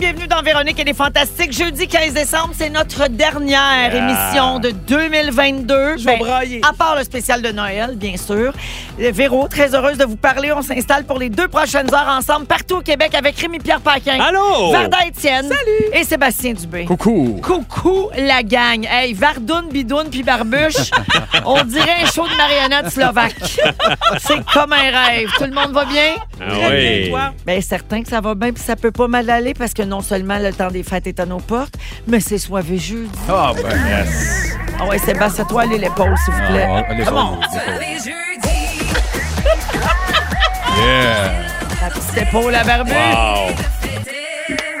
Bienvenue dans Véronique et les Fantastiques. Jeudi 15 décembre, c'est notre dernière émission de 2022. Je vais brailler. À part le spécial de Noël, bien sûr. Euh, Véro, très heureuse de vous parler. On s'installe pour les deux prochaines heures ensemble partout au Québec avec Rémi-Pierre Paquin. Allô? Varda Étienne. Salut! Et Sébastien Dubé. Coucou. Coucou la gang. Hey, Vardoun, Bidoun puis Barbuche. On dirait un show de marionnette slovaque. C'est comme un rêve. Tout le monde va bien? Ah Très bien, oui. toi. Bien, certain que ça va bien, puis ça peut pas mal aller parce que non seulement le temps des fêtes est à nos portes, mais c'est soivé jeudi. Ah, ben, yes. Ah ouais, Sébastien, toi, allez l'épaule, s'il vous plaît. Ah, on. Yeah. La petite épaule à barbu. Wow.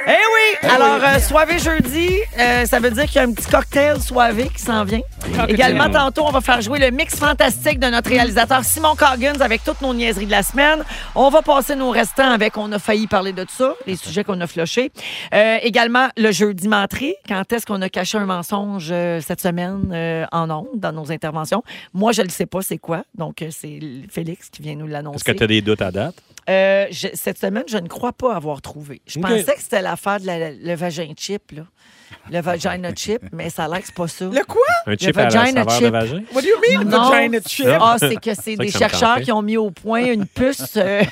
Eh oui! Alors, euh, soivé jeudi, euh, ça veut dire qu'il y a un petit cocktail soivé qui s'en vient. Également, tantôt, on va faire jouer le mix fantastique de notre réalisateur Simon Coggins avec toutes nos niaiseries de la semaine. On va passer nos restants avec On a failli parler de ça, les sujets qu'on a flochés. Euh, également, le jeudi mentré. Quand est-ce qu'on a caché un mensonge euh, cette semaine euh, en ondes, dans nos interventions? Moi, je ne sais pas c'est quoi. Donc, c'est Félix qui vient nous l'annoncer. Est-ce que tu as des doutes à date? Je- cette semaine, je ne crois pas avoir trouvé. Je pensais que c'était l'affaire de la- le vagin chip, là. Le vagina chip, mais ça a l'air que c'est pas ça. Le quoi? Un chip à la vagina saveur chip. de vagin? What do you mean, Non. vagina chip? Ah, c'est que c'est des que chercheurs qui ont mis au point une puce, euh,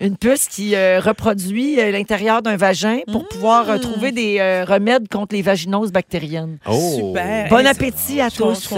une puce qui euh, reproduit euh, l'intérieur d'un vagin pour pouvoir euh, trouver des euh, remèdes contre les vaginoses bactériennes. Oh. Super. Bon Hey, appétit à tous.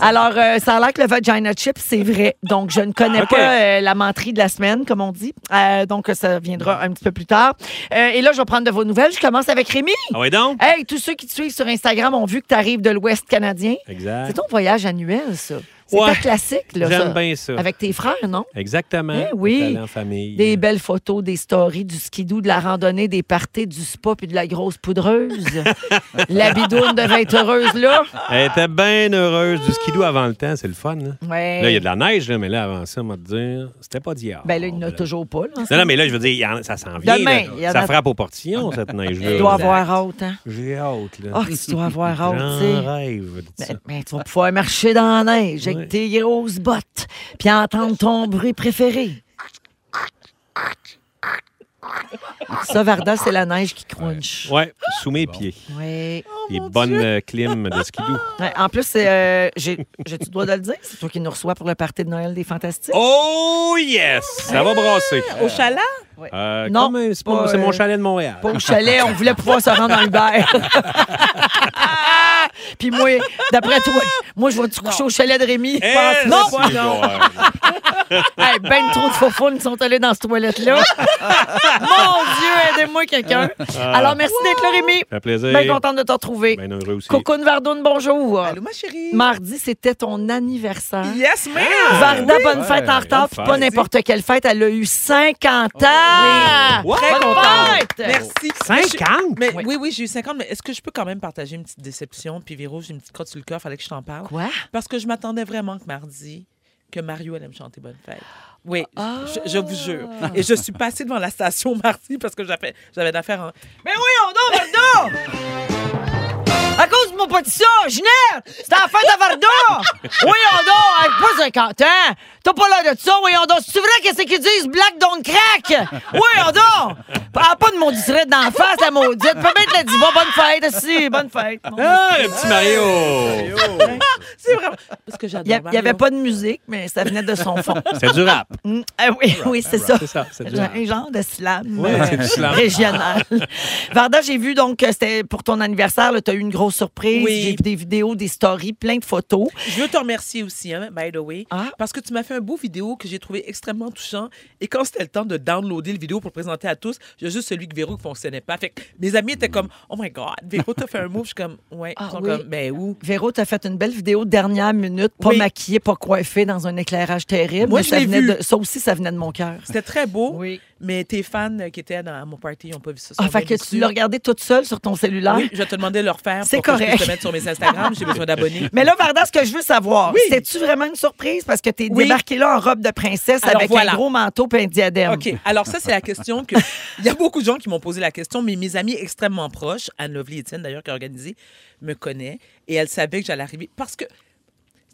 Alors, euh, ça a l'air que le vagina chip, c'est vrai. Donc, je ne connais pas euh, la menterie de la semaine, comme on dit. Euh, donc, ça viendra un petit peu plus tard. Euh, et là, je vais prendre de vos nouvelles. Je commence avec Rémi. Ah oui, donc? Hey, tous ceux qui te suivent sur Instagram ont vu que tu arrives de l'Ouest canadien. C'est Exact. ton voyage annuel, ça. C'est Ouais. classique, là. J'aime bien ça. Avec tes frères, non? Exactement. Eh oui. En famille. Des belles photos, des stories, du skidoo, de la randonnée, des parties, du spa puis de la grosse poudreuse. la bidoune devait être heureuse, là. Elle était bien heureuse du skidoo avant le temps. C'est le fun. Là, Ouais. Là, il y a de la neige, là, mais là, avant ça, on va te dire, c'était pas d'hier. Ben là, il n'y en a toujours pas, là. Non, non, mais là, je veux dire, ça s'en vient. Demain, y Ça frappe au portillon, cette neige-là. Tu dois avoir hâte, hein? J'ai hâte, là. Ah, tu dois avoir hâte, tu sais. Rêve ça. Ben, ben, tu vas pouvoir marcher dans la neige avec tes grosses bottes, puis entendre ton bruit préféré. Ça, Varda, c'est la neige qui crunch. Ouais, sous mes pieds. Ouais. Les bonnes euh, clims de skidoo. Ouais, En plus, c'est, euh, j'ai, j'ai-tu le droit de le dire? C'est toi qui nous reçois pour le party de Noël des Fantastiques? Oh yes! Ça va brasser. Au chalet? Euh, Non, comme, euh, c'est, pas- pas, c'est mon euh, chalet de Montréal. Pas au chalet, on voulait pouvoir se rendre en Uber. Puis moi, d'après toi, moi, je vais-tu coucher au chalet de Rémi? Eh, non! non. Hey, ben trop de faufounes sont allés dans cette toilette-là. Mon Dieu, aidez-moi quelqu'un. Alors, merci d'être là, Rémi. Ça fait plaisir. Bien contente de te retrouver. Bien heureux aussi. Cocoon Vardoune, bonjour. Allô, ma chérie? Mardi, c'était ton anniversaire. Yes, ma'am! Varda, bonne fête en retard, puis pas n'importe quelle fête. Elle a eu 50 ans. What? Très contente. Merci. 50? Mais Oui. oui, oui, j'ai eu 50, mais est-ce que je peux quand même partager une petite déception? Puis Véro, j'ai une petite crotte sur le cœur, fallait que je t'en parle. Quoi? Parce que je m'attendais vraiment que mardi, que Mario allait me chanter Bonne fête. Oui, Ah. je, je vous jure. Et je suis passée devant la station mardi parce que j'avais j'avais d'affaires en... Mais oui, on dort, Varda! À cause de moi pas de ça, Ginette! C'est la fête à Varda! Voyons donc, avec pas 50 ans! T'as pas l'air de ça, voyons donc! C'est vrai qu'est-ce qu'ils disent? Black don't crack! Voyons donc! Parle pas de mon district d'en face, la maudite! Peux mettre le diva, bonne fête, aussi, bonne fête! mon- Ah, le petit Mario! C'est vraiment. Parce que Il j'adore. il y avait pas de musique, mais ça venait de son fond. C'est du rap. Mm, ah oui, oui, c'est ça. C'est ça, c'est du rap. Un genre de slam Ouais, euh, c'est du slam. régional. Varda, j'ai vu donc que c'était pour ton anniversaire, tu as eu une grosse surprise. Oui. J'ai vu des vidéos, des stories, plein de photos. Je veux te remercier aussi, hein, by the way, Ah. parce que tu m'as fait un beau vidéo que j'ai trouvé extrêmement touchant. Et quand c'était le temps de downloader le vidéo pour le présenter à tous, j'ai juste celui que Véro ne fonctionnait pas. Fait que mes amis étaient comme, oh my God, Véro, t'as fait un move. Je suis comme, ouais. Ah Ils sont oui. comme, ben où? Véro, tu as fait une belle vidéo dernière minute, pas Oui. maquillée, pas coiffée, dans un éclairage terrible. Moi, mais je ça, l'ai venait vu. de- ça aussi, ça venait de mon cœur. C'était très beau, Oui. mais tes fans qui étaient dans à mon party n'ont pas vu ça. Ah, fait que tu l'as regardé toute seule sur ton cellulaire? Oui, je te demander de le refaire C'est que je correct. puisse te mettre sur mes Instagram. J'ai besoin d'abonnés. Mais là, Varda, ce que je veux savoir, Oui. c'était-tu vraiment une surprise? Parce que tu es débarqué là en robe de princesse Alors, avec voilà. un gros manteau et un diadème? OK. Alors, ça, c'est la question que. Il y a beaucoup de gens qui m'ont posé la question, mais mes amis extrêmement proches, Anne Lovely Etienne, d'ailleurs, qui a organisé, me connaît et elle savait que j'allais arriver. Parce que.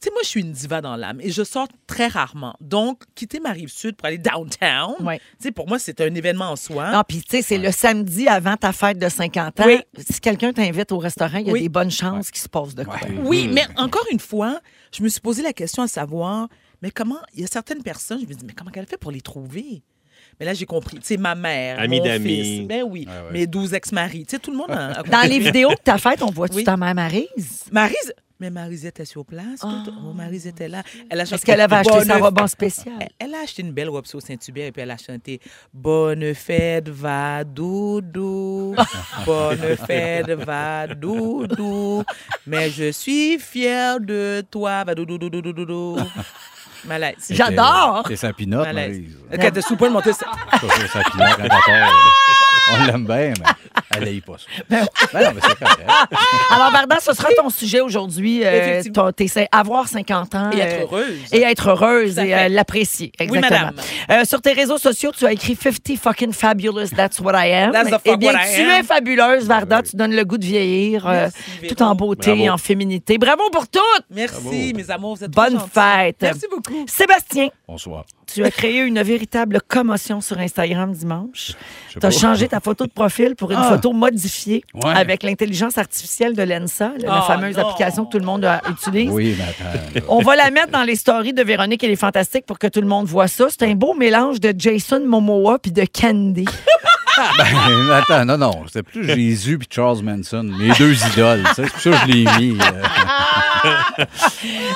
Tu sais, moi, je suis une diva dans l'âme et je sors très rarement. Donc, quitter ma rive sud pour aller downtown, Ouais. tu sais, pour moi, c'est un événement en soi. Non, puis tu sais, c'est le samedi avant ta fête de 50 ans. Oui. Si quelqu'un t'invite au restaurant, il y a Oui. des bonnes chances qu'il se passe de quoi. Oui, mais encore une fois, je me suis posé la question à savoir, mais comment, il y a certaines personnes, je me dis, mais comment elle fait pour les trouver? Mais là, j'ai compris. Tu sais, ma mère, Amis mon d'amis. fils, ben oui, mes douze ex-maris. Tu sais, tout le monde a... a Dans les vidéos de ta fête, on voit-tu Oui. ta mère Maryse? Maryse, mais Maryse était sur place. tout. Oh, Maryse était là. Elle a Est-ce chanté qu'elle avait acheté Bonne sa robe en spécial? Elle, elle a acheté une belle robe sur Saint-Hubert et puis elle a chanté Bonne fête, va doudou. Bonne fête, va doudou. Mais je suis fière de toi, va doudou, doudou, doudou, doudou. Malaise. J'adore! C'est Saint-Pinote, Malaise. Maryse. Sous monter. Ça, c'est Saint-Pinote, quand elle part, On l'aime bien, mais elle n'aille pas ça. Ben non, mais c'est correct. Alors, Varda, ce sera ton sujet aujourd'hui. euh, Effectivement. ton- avoir 50 ans. Et être euh, heureuse. Et être heureuse Tout à et fait. euh, l'apprécier. Exactement. madame. Euh, sur tes réseaux sociaux, tu as écrit 50 fucking fabulous, that's what I am. That's the Eh fuck bien, what I tu am. es fabuleuse, Varda. Tu donnes le goût de vieillir, euh, Merci, tout en beauté et en féminité. Bravo pour tout! Merci, mes amours. Vous êtes trop Bonne gentils. fête. Merci beaucoup. Sébastien, Bonsoir. Tu as créé une véritable commotion sur Instagram dimanche. Tu as changé ta photo de profil pour une Ah. photo modifiée Ouais. avec l'intelligence artificielle de l'ENSA, la, la Oh, fameuse non. application que tout le monde utilise. Oui, mais. On va la mettre dans les stories de Véronique et les Fantastiques pour que tout le monde voit ça. C'est un beau mélange de Jason Momoa puis de Candy. Ben, attends, non, non. C'était plus Jésus puis Charles Manson, mes deux idoles. C'est pour ça que je l'ai mis. euh.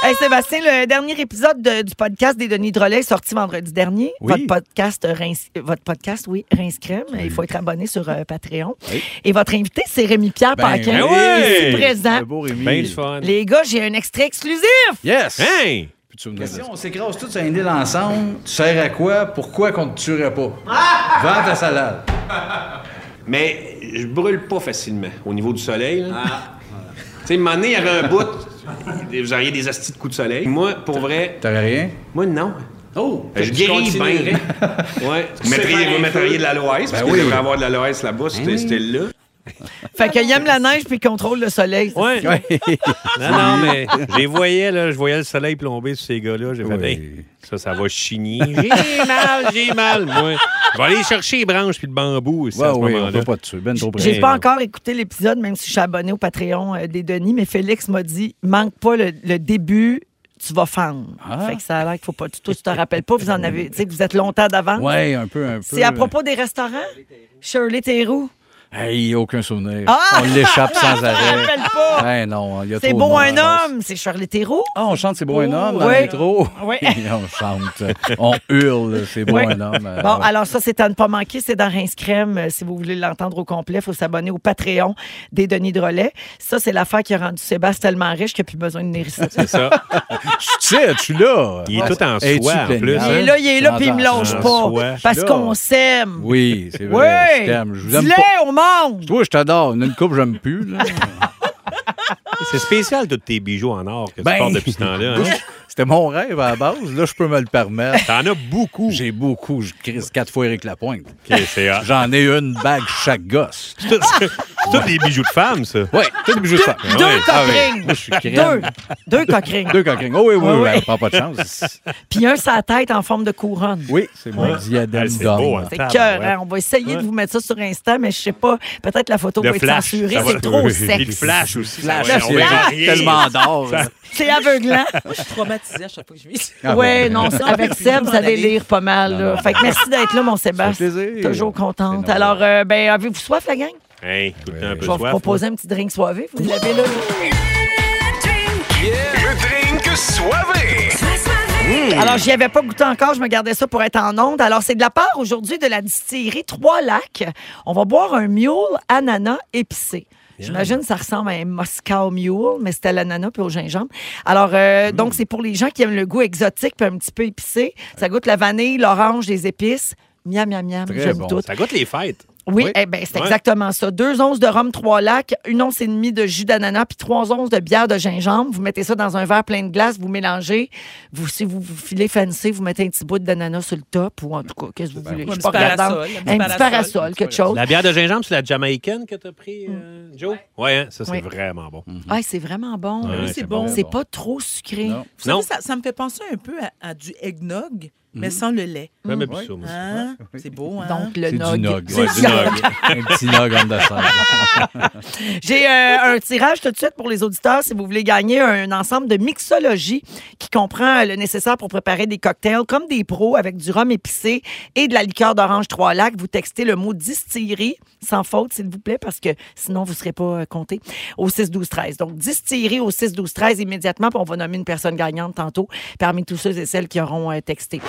Hey, Sébastien, le dernier épisode de- du podcast des Denis Drolet est sorti vendredi dernier. Oui. Votre podcast, Rince- votre podcast, oui, Rince Crème. Il faut être abonné sur euh, Patreon. Oui. Et votre invité, c'est Rémi-Pierre Ben Paquin. oui. Ici présent. Le beau Rémi. Ben fun. Les gars, j'ai un extrait exclusif. Yes! Hey! Me ça? on s'écrase tous sur une île ensemble. Tu sers à quoi? Pourquoi qu'on te tuerait pas? Vends ta salade. Mais je brûle pas facilement au niveau du soleil. là. Tu sais, un moment donné, il y avait un bout, vous auriez des astis de coups de soleil. Moi, pour vrai, T'aurais rien? moi, non. Oh! Je guéris bien. Ouais. Vous mettriez, vous mettriez de l'aloès, parce Ben qu'il oui. devrait avoir de l'aloès là-bas, c'était c'était là. Fait qu'il aime la neige puis il contrôle le soleil. Ouais. Non, non, mais je les voyais, là, je voyais le soleil plomber sur ces gars-là. J'ai fait, Oui. Hey, ça, ça va chigner. J'ai mal, j'ai mal, moi. Je vais aller chercher les branches puis le bambou aussi Ouais, à ce oui, on moment-là. peut pas tuer. Ben trop. J'ai pas encore écouté l'épisode, même si je suis abonné au Patreon euh, des Denis, mais Félix m'a dit manque pas le, le début, tu vas fendre. Ah. Fait que ça a l'air qu'il faut pas. Toi, tu te rappelles pas, vous en avez. Tu sais, que vous êtes longtemps d'avance. Ouais, un peu, un peu. C'est à propos des restaurants? Shirley Théroux. Hey, aucun souvenir. Ah! On l'échappe sans Je me arrêt. rappelle pas. Ouais, non, il y a C'est beau de un homme, c'est Shirley Théroux. Ah, on chante C'est beau un homme dans Oui. le métro. Oui. on chante. On hurle C'est beau Oui. un homme. Euh, Bon, ouais. alors ça, c'est à ne pas manquer. C'est dans Rince Crème. Euh, Si vous voulez l'entendre au complet, il faut s'abonner au Patreon des Denis Drolet. Ça, c'est l'affaire qui a rendu Sébastien tellement riche qu'il n'a plus besoin de ici. C'est ça. Tu sais, tu là. Il est tout en soie, en plus. Il est là, il est là, puis il me J'entends lâche ça. pas. Parce qu'on s'aime. Oui, c'est Oui! vrai. Je t'aime. Je vous aime pas. Monde! Toi, je t'adore. Une coupe, j'aime plus. Là. C'est spécial, tous tes bijoux en or que Ben. tu portes depuis ce temps-là. hein? C'était mon rêve à la base. Là, je peux me le permettre. T'en as beaucoup. J'ai beaucoup. Je crise quatre fois Éric Lapointe. OK, c'est hot. J'en ai une bague chaque gosse. C'est tous des bijoux de femme, ça. Oui, tout le bijou de femme. Deux ouais. Ah oui. coquerings. Deux. Deux coquerings. Deux coquerings. Oh oui, oui, Ouais, oui. ouais. elle prend pas de chance. Puis un sa tête en forme de couronne. Oui, c'est mon diadème Ah, c'est beau, d'homme. hein. C'est cœur, hein? On va essayer de vous mettre ça sur Insta, mais je sais pas. Peut-être la photo Le va être censurée. ça va- C'est trop Puis sexe. le flash aussi. Flash, rien. tellement d'or. C'est aveuglant. Moi, je suis traumatisée à chaque fois que je vis. Ah ouais, ouais. non, c'est- avec Seb, je vous m'en allez aller. lire pas mal. là. Non, non. Fait que merci d'être là, mon Sébastien. plaisir. Toujours contente. Alors, euh, ben, avez-vous soif, la gang? Hey, tout le temps un peu Je vais vous proposer un petit drink soivé. Vous l'avez là? Le drink soivé. Alors, j'y avais pas goûté encore. Je me gardais ça pour être en onde. Alors, c'est de la part aujourd'hui de la distillerie Trois Lacs. On va boire un mule ananas épicé. J'imagine que ça ressemble à un Moscow Mule, mais c'était à l'ananas puis au gingembre. Alors, euh, donc, c'est pour les gens qui aiment le goût exotique puis un petit peu épicé. Ça goûte la vanille, l'orange, les épices. Miam, miam, miam. Très bon. tout. Ça goûte les fêtes. Oui, Oui. eh ben, c'est Ouais. exactement ça. Deux onces de rhum, trois lacs, une once et demie de jus d'ananas, puis trois onces de bière de gingembre. Vous mettez ça dans un verre plein de glace, vous mélangez. Vous, si vous, vous filez fancy, vous mettez un petit bout d'ananas sur le top, ou en tout cas, qu'est-ce que vous voulez? Un Je suis petit pas regardante. parasol, un petit parasol. parasol, quelque chose. La bière de gingembre, c'est la jamaïcaine que t'as pris, euh, Joe? Oui, hein? ça, c'est Oui. vraiment bon. Ah, c'est vraiment bon. Ouais, c'est c'est bon. bon. C'est pas trop sucré. Non. Vous savez, Non. ça, ça me fait penser un peu à, à du eggnog, mais sans le lait. Même moi. Hein? C'est beau, hein? Donc, le C'est du nog. nog. Ouais, du nog. Un petit nog the side. J'ai euh, un tirage tout de suite pour les auditeurs si vous voulez gagner un ensemble de mixologie qui comprend le nécessaire pour préparer des cocktails comme des pros avec du rhum épicé et de la liqueur d'orange trois lacs. Vous textez le mot distillerie sans faute, s'il vous plaît, parce que sinon, vous ne serez pas euh, compté au 6 12 13 Donc, distillerie au 6 12 13 immédiatement, puis on va nommer une personne gagnante tantôt parmi tous ceux et celles qui auront euh, texté.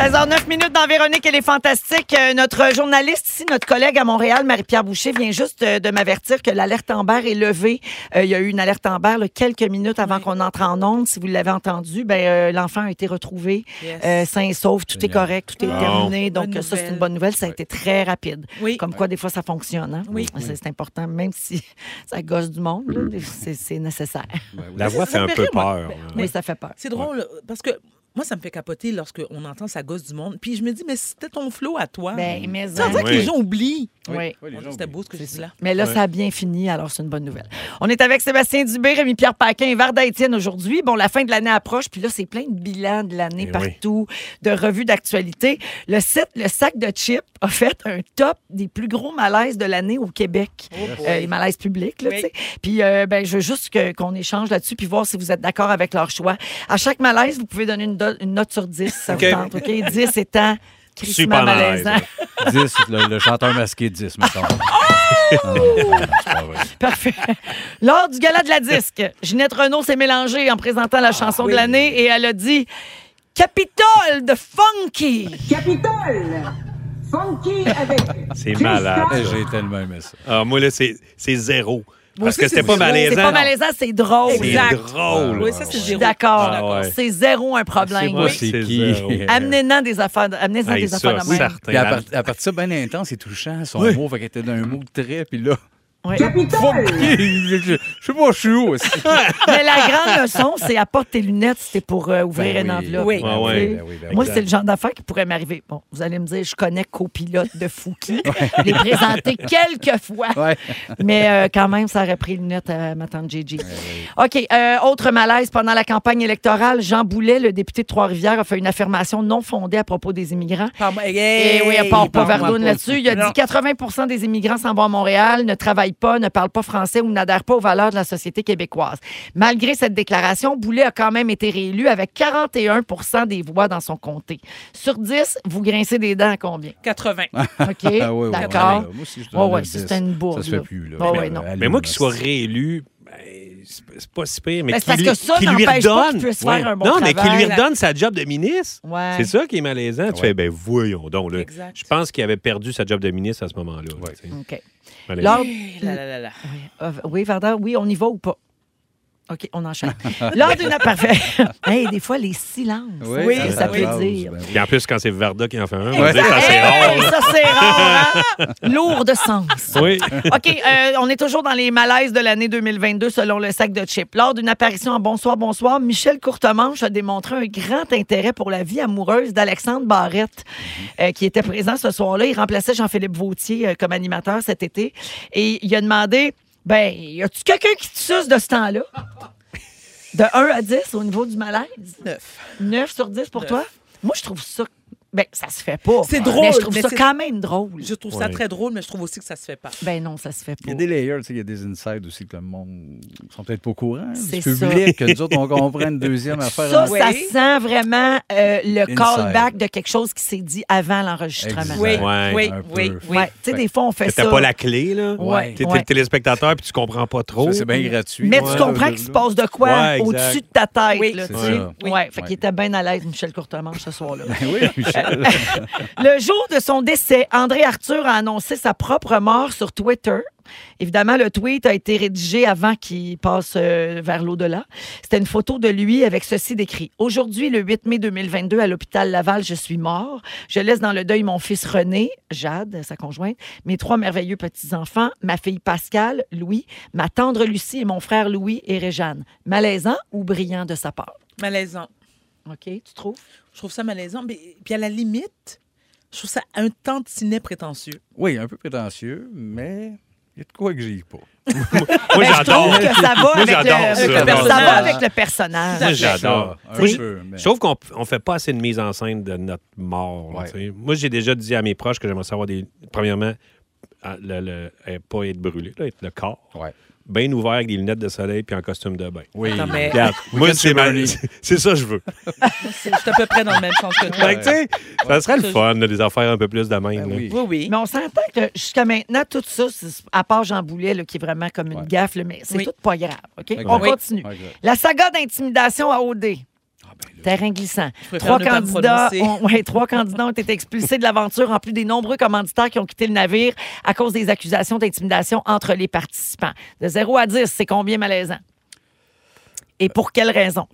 16h09 minutes dans Véronique et les Fantastiques. Euh, notre journaliste ici, notre collègue à Montréal, Marie-Pierre Boucher, vient juste euh, de m'avertir que l'alerte Amber est levée. Euh, il y a eu une alerte Amber là, quelques minutes avant qu'on entre en onde. Si vous l'avez entendu, ben, euh, l'enfant a été retrouvé Yes. euh, sain et sauf. Tout est correct, tout est terminé. Donc, Bonne ça, c'est une bonne nouvelle. Ça a été très rapide. Oui. Comme quoi, des fois, ça fonctionne. hein? Oui. C'est c'est important, même si ça gosse du monde, c'est nécessaire. La voix Ça fait un peu peur. Ben, hein. Oui, ça fait peur. C'est drôle parce que moi, ça me fait capoter lorsqu'on entend sa gosse du monde. Puis je me dis, mais c'était ton flow à toi. Ben, mais Ça veut dire que Oui. les gens oublient. Oui. C'était beau ce que je dis là. Mais là, ça a bien fini, alors c'est une bonne nouvelle. On est avec Sébastien Dubé, Rémi-Pierre Paquin et Varda Étienne aujourd'hui. Bon, la fin de l'année approche, puis là, c'est plein de bilans de l'année Eh partout, de revues d'actualité. Le site Le Sac de Chips a fait un top des plus gros malaises de l'année au Québec. Euh, les malaises publics, là, Oui. tu sais. Puis, euh, ben, je veux juste qu'on échange là-dessus, puis voir si vous êtes d'accord avec leur choix. À chaque malaise, vous pouvez donner une, une note sur 10, ça vous tente, OK? 10 étant Super malaise, malaisant. 10, le, le chanteur masqué 10, mettons. Oh! Non. Parfait. Lors du gala de la disque, Ginette Renault s'est mélangée en présentant la chanson de l'année et elle a dit Capitole de Funky. C'est malade. J'ai tellement aimé ça. Ah, moi, là, c'est c'est zéro. Parce aussi, que c'était pas malaisant. C'est pas malaisant, c'est drôle. C'est Exact. drôle. Oui, ça, c'est suis zéro. d'accord. Ah. C'est zéro un Je sais problème. pas c'est qui. Amenez-en des affaires, amenez-en des affaires de même. à partir de ça, bien intense et touchant, son mot, fait qu'elle était d'un mot très, puis là. Oui. Je je sais pas, je suis où. aussi. Mais la grande leçon, c'est apporte tes lunettes, c'était pour euh, ouvrir Ben une oui. enveloppe. Oui. Ah Tu ouais. sais. Ben oui, ben Moi, c'est le genre d'affaire qui pourrait m'arriver. Bon, vous allez me dire, je connais copilote de Fouki. Je l'ai présenté quelques fois. Ouais. Mais euh, quand même, ça aurait pris lunette à ma tante Gigi. OK. euh, autre malaise. Pendant la campagne électorale, Jean Boulet, le député de Trois-Rivières, a fait une affirmation non fondée à propos des immigrants. Et Hey, oui, elle part pas pas. là-dessus. Il a Non. dit 80% des immigrants s'en vont à Montréal, ne travaillent pas, ne parlent pas français ou n'adhèrent pas aux valeurs de la société québécoise. Malgré cette déclaration, Boulet a quand même été réélu avec 41% des voix dans son comté. Sur 10, vous grincez des dents à combien? 80. OK? Ah ouais, ouais, D'accord. ouais, Moi aussi, je Ouais, donne ouais, le ça, 10. c'est une bourde, Ça se fait là. plus. Là. Ouais, ouais, non. Allez, Mais moi, qu'il soit merci. réélu, ben, c'est pas si pire. Mais Ben, c'est qu'il parce que ça lui redonne. puisse faire un bon non, mais qu'il lui redonne sa job de ministre. Ouais. C'est ça qui est malaisant. Tu fais, ben voyons donc. Là. Exact. Je pense qu'il avait perdu sa job de ministre à ce moment-là. OK. Malaisant. Lors- Là, là, là, là. Euh, oui, Varda, oui, on y va ou pas? OK, on enchaîne. Lors d'une... Parfait. hey, des fois, les silences. Oui, ça ça peut dire. Puis en plus, quand c'est Varda qui en fait un, on Ouais. dit ça, c'est Hey, rare. ça, c'est rare, hein? Lourd de sens. Oui. OK, euh, on est toujours dans les malaises de l'année 2022 selon le sac de chips. Lors d'une apparition en Bonsoir, Bonsoir, Michel Courtemanche a démontré un grand intérêt pour la vie amoureuse d'Alexandre Barrette, euh, qui était présent ce soir-là. Il remplaçait Jean-Philippe Vautier euh, comme animateur cet été. Et il a demandé, ben, y a-tu quelqu'un qui te suce de ce temps-là? De 1 à 10 au niveau du malaise? Neuf. 9 sur 10 pour Neuf. toi? Moi, je trouve ça... Ben, ça se fait pas. C'est drôle, Mais je trouve mais ça c'est- quand même drôle. Je trouve ça très drôle, mais je trouve aussi que ça se fait pas. Ben non, ça se fait Il y pas. a des layers, tu sais, il y a des insides aussi que le monde sont peut-être pas au courant. hein, C'est Du ça. public, que nous autres, on comprend une deuxième affaire. Ça, en- ça Oui. sent vraiment euh, le Inside. callback de quelque chose qui s'est dit avant l'enregistrement. Exact. Oui, oui, oui, oui. Ouais, tu sais, des fois, on fait ça. T'as pas la clé, là. Ouais. T'es t'es Ouais. le téléspectateur puis tu comprends pas trop. Ça, c'est bien gratuit. Mais Ouais. tu comprends qu'il se passe de quoi au-dessus de ta tête. Oui, là. Ouais, Oui. fait qu'il était bien à l'aise, Michel Courtemanche, ce soir-là. Ben oui, Michel. Le jour de son décès, André Arthur a annoncé sa propre mort sur Twitter. Évidemment, le tweet a été rédigé avant qu'il passe euh, vers l'au-delà. C'était une photo de lui avec ceci décrit. Aujourd'hui, le 8 mai 2022, à l'hôpital Laval, je suis mort. Je laisse dans le deuil mon fils René, Jade, sa conjointe, mes trois merveilleux petits-enfants, ma fille Pascal, Louis, ma tendre Lucie et mon frère Louis et Réjeanne. Malaisant ou brillant de sa part? Malaisant. OK, tu trouves? Je trouve ça malaisant. Mais, puis à la limite, je trouve ça un tantinet prétentieux. Oui, un peu prétentieux, mais il y a de quoi que j'y pas. Moi, Ben, je j'adore. trouve que ça va Moi, avec le, ça. ça va personnage. avec le personnage. Moi, j'adore. Je- trouve qu'on on fait pas assez de mise en scène de notre mort. Ouais. Moi, j'ai déjà dit à mes proches que j'aimerais savoir des. Premièrement, ah, le, le- pas être brûlé, là, être le corps. Ouais. Bien ouvert avec des lunettes de soleil puis en costume de bain. Oui. Attends, mais- Regarde, moi, c'est ma- c'est ça que je veux. Je suis à peu près dans le même sens que toi. Ça serait le fun, là, des affaires un peu plus de même. Ben oui. Oui, oui. Mais on s'entend que jusqu'à maintenant, tout ça, c'est- à part Jean Boulet, là, qui est vraiment comme une Ouais. gaffe, là, mais c'est Oui. tout pas grave. OK? Exact. On continue. Exact. La saga d'intimidation à OD. Terrain glissant. candidats, ont, ouais, trois candidats ont été expulsés de l'aventure, en plus des nombreux commanditaires qui ont quitté le navire à cause des accusations d'intimidation entre les participants. De 0 à 10, c'est combien malaisant? Et pour quelle raison?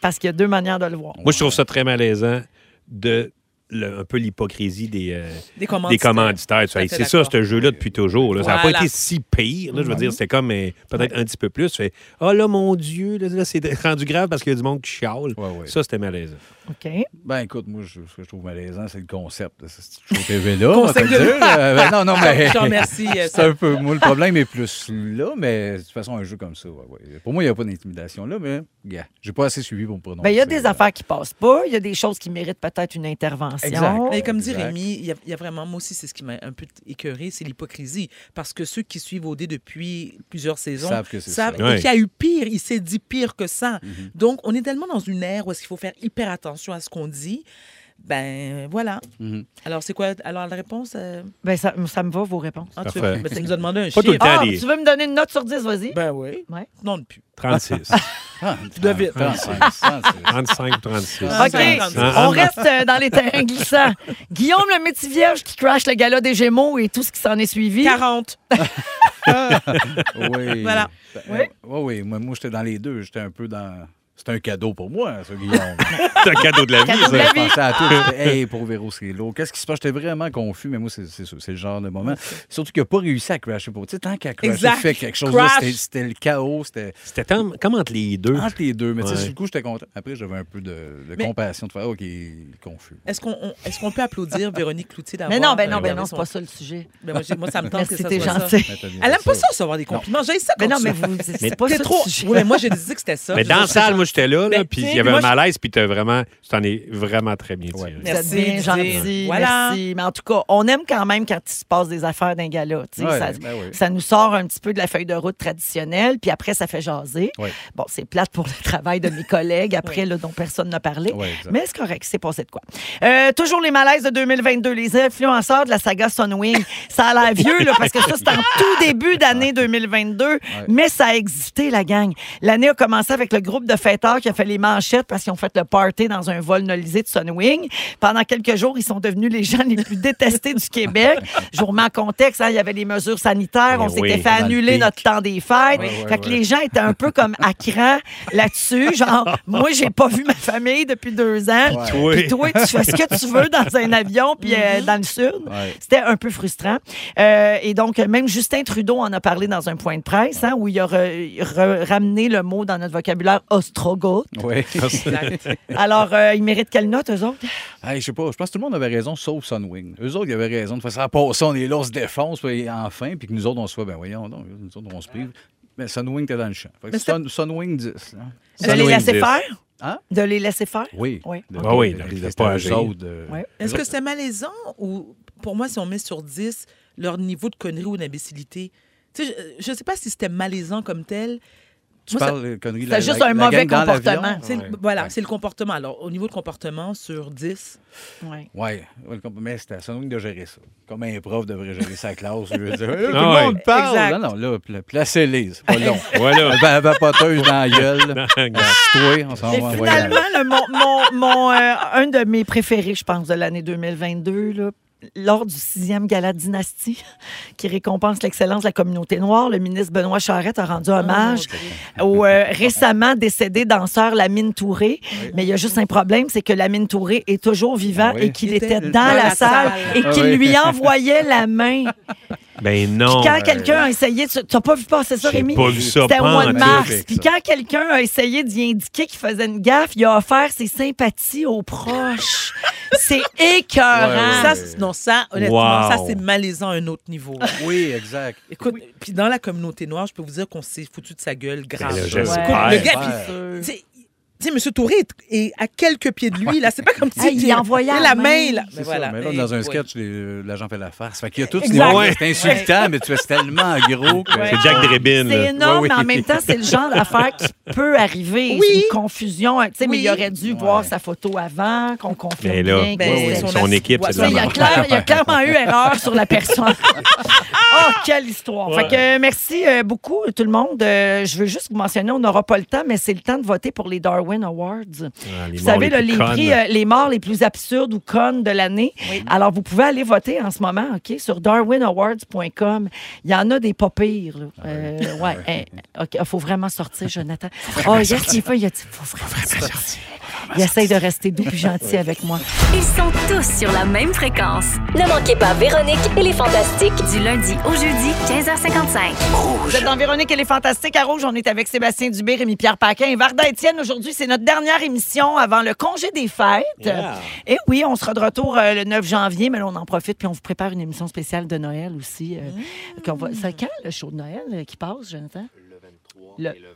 Parce qu'il y a deux manières de le voir. Moi, je trouve ça très malaisant de le- un peu l'hypocrisie des, euh, Des commanditaires. fait C'est ça, ce jeu-là, depuis toujours. là. Ça n'a pas été si pire. là. je veux dire, c'était comme euh, peut-être un petit peu plus. Tu fais, oh là, mon Dieu, là, là, c'est rendu grave parce qu'il y a du monde qui chiale. Ouais, ouais. Ça, c'était malaisant. OK? Ben écoute, moi, je- ce que je trouve malaisant, c'est le concept de ce show TV-là. Euh, ben non, non, mais. Je te remercie. euh, C'est un peu. Moi, le problème est plus là, mais de toute façon, un jeu comme ça, ouais, ouais. Pour moi, il n'y a pas d'intimidation là, mais, gars, j'ai pas assez suivi pour me prononcer. Ben, il y a des affaires qui passent pas. Il y a des choses qui méritent peut-être une intervention. Exact. Mais comme dit Exact. Rémi, il y, a, il y a vraiment, moi aussi, c'est ce qui m'a un peu écœuré, c'est l'hypocrisie. Parce que ceux qui suivent OD depuis plusieurs saisons Savent que c'est savent ça. Et qu'il y a eu pire, il s'est dit pire que ça. Mhm. Donc, on est tellement dans une ère où est-ce qu'il faut faire hyper attention à ce qu'on dit. Ben, voilà. Mhm. Alors, c'est quoi? Alors, la réponse? euh, Ben, ça, ça me va, vos réponses. ah, tu, veux- ben, tu nous as demandé un Pas tout le chiffre. temps. Ah, tu veux me donner une note sur 10, vas-y? Ben oui. Ouais. Non, plus. 36. Ah, Tu dois vite. 35, 36. 35 36. Ah, OK. On reste euh, dans les terrains glissants. Guillaume le métier vierge qui crash le gala des Gémeaux et tout ce qui s'en est suivi. 40. Oui. Voilà. Ben, Oui. euh, oui, oui. Moi, moi j'étais dans les deux. J'étais un peu dans. C'était un cadeau pour moi, ça, Guillaume. C'est un cadeau de la vie, Cadeau de ça. Je pensais à tout. Hey, pour Véro, c'est lourd. Qu'est-ce qui se passe? J'étais vraiment confus, mais moi, c'est c'est. C'est le genre de moment. Surtout qu'il n'a pas réussi à crasher. Pour... Tu sais, tant qu'à crasher, fait quelque chose. C'était c'était le chaos. C'était C'était comme, comme entre les deux. entre les deux. Mais tu sais, sur le coup, j'étais content. Après, j'avais un peu de, de Mais- compassion de faire, OK, confus. Est-ce qu'on on- est-ce qu'on peut applaudir Véronique Cloutier d'avoir... Mais non, ben non, euh, ben gardé non, c'est pas ça le sujet. Ben moi, ça me tente que ça soit gentil. Elle aime fait pas ça, recevoir des compliments. J'ai ça Mais quand non, mais c'est c'est pas trop. Oui, mais moi, j'ai dit que c'était ça. Mais dans la salle, moi, j'étais là, là, Mais, puis il y avait un malaise, puis t'as vraiment, tu t'en es vraiment très bien tiré. Merci, bien gentil. Voilà. Merci. Mais en tout cas, on aime quand même quand il se passe des affaires d'un gala. tu sais, Ouais, ça, ben oui. ça nous sort un petit peu de la feuille de route traditionnelle, puis après, ça fait jaser. Ouais. Bon, c'est plate pour le travail de mes collègues, après, là, dont personne n'a parlé. Mais c'est correct, c'est passé de quoi. Euh, toujours les malaises de 2022, les influenceurs de la saga Sunwing. Ça a l'air vieux, là, parce que ça, c'est en tout début d'année 2022, mais ça a existé, la gang. L'année a commencé avec le groupe de Facebook qui a fait les manchettes parce qu'ils ont fait le party dans un vol nolisé de Sunwing. Pendant quelques jours, ils sont devenus les gens les plus détestés du Québec. Je vous remets en contexte, hein, il y avait les mesures sanitaires, on Mais s'était fait annuler notre temps des fêtes. fait que les gens étaient un peu comme à cran là-dessus. Genre, moi, j'ai pas vu ma famille depuis deux ans. Toi. Puis toi, tu fais ce que tu veux dans un avion, puis euh, dans le sud. Ouais. C'était un peu frustrant. Euh, et donc, même Justin Trudeau en a parlé dans un point de presse, hein, où il a re- re- ramené le mot dans notre vocabulaire Oui. Exact. Alors, euh, ils méritent quelle note, eux autres? Hey, je sais pas, je pense que tout le monde avait raison, sauf Sunwing. Eux autres, ils avaient raison. De faire ça, passer, on est là, on se défonce, puis enfin, puis que nous autres, on se fait, ben voyons, donc, nous autres, on se prive. Mais Sunwing, t'es dans le champ. Fait que Mais Sun- Sunwing 10. hein. De les laisser 10. faire? Hein? De les laisser faire? Oui. Oui. De- Ah oui, de- de- de pas agir. Ouais. Est-ce que c'est malaisant ou pour moi, si on met sur 10 leur niveau de connerie ou d'imbécilité, je ne sais pas si c'était malaisant comme tel. Tu Moi, parles de conneries. c'est la- juste la- un la mauvais comportement. l'avion? C'est Ouais. Voilà, Ouais. c'est le comportement. Alors, au niveau de comportement, sur 10, Ouais. Oui, comp- mais c'était à Sunwing de gérer ça. Comme un prof devrait gérer sa classe. Je veux dire, Là, tout Ah le ouais. monde parle. Exact. Non, non, là, pla- placez-les, c'est pas long. Voilà. Va- Vapoteuse dans la gueule. Assis-toi, on s'en va finalement, le- mon, mon- mon, euh, un de mes préférés, je pense, de l'année 2022, là, lors du sixième gala Dynastie, qui récompense l'excellence de la communauté noire, le ministre Benoît Charette a rendu hommage au euh, récemment décédé danseur Lamine Touré. Mais il y a juste un problème, c'est que Lamine Touré est toujours vivant Ah oui. et qu'il Il était, était dans, dans la, la salle, salle. et Ah qu'il oui. lui envoyait la main. Ben non. Quand euh, quelqu'un a essayé... Tu n'as pas vu passer ça, Rémi? pas vu ça. C'était au mois de mars. Puis quand quelqu'un a essayé d'y indiquer qu'il faisait une gaffe, il a offert ses sympathies aux proches. C'est écœurant. Ouais, ça, ouais. non, ça, honnêtement, Wow. ça, c'est malaisant à un autre niveau. Oui, exact. Écoute, puis dans la communauté noire, je peux vous dire qu'on s'est foutu de sa gueule grave. Ben j'espère. le gars, il- tu sais, tu sais, M. Touré est, à quelques pieds de lui. là. C'est pas comme si Hey, il envoyait la la main. main. là. C'est Mais voilà. mais là, dans un sketch, les- l'agent fait la farce. Fait qu'il y a tout ce Exact. niveau. Ouais. C'est insultant, mais tu fais tellement gros que. Ouais. C'est Jack Drebin. C'est énorme, Ouais, mais en même temps, c'est le genre d'affaire qui peut arriver. Oui. C'est une confusion. tu sais, Mais il aurait dû voir sa photo avant, qu'on confirme Mais là, Ben, son équipe, c'est Il y, a merde. clair- il y a clairement eu erreur sur la personne. oh, quelle histoire. Fait que, euh, merci euh, beaucoup, tout le monde. Euh, je veux juste vous mentionner, on n'aura pas le temps, mais c'est le temps de voter pour les Darwin Awards. Ah, les Vous savez, là, plus les prix, euh, les morts les plus absurdes ou connes de l'année. Alors, vous pouvez aller voter en ce moment, OK, sur darwinawards.com. Il y en a des pas pires. là. Euh, ouais, hein, OK, il faut vraiment sortir, Jonathan. Oh, yes, il faut, il faut vraiment sortir. Il essaye de rester doux et gentil avec moi. Ils sont tous sur la même fréquence. Ne manquez pas Véronique et les Fantastiques. Du lundi au jeudi, 15h55. Vous êtes dans Véronique, elle est fantastique. À Rouge, on est avec Sébastien Dubé, Rémi-Pierre Paquin et Varda Étienne. Aujourd'hui, c'est notre dernière émission avant le congé des fêtes. Yeah. Et oui, on sera de retour euh, le 9 janvier, mais là, on en profite puis on vous prépare une émission spéciale de Noël aussi. euh, va- C'est quand le show de Noël euh, qui passe, Jonathan? Le 23 Le- et le 25 à 16h.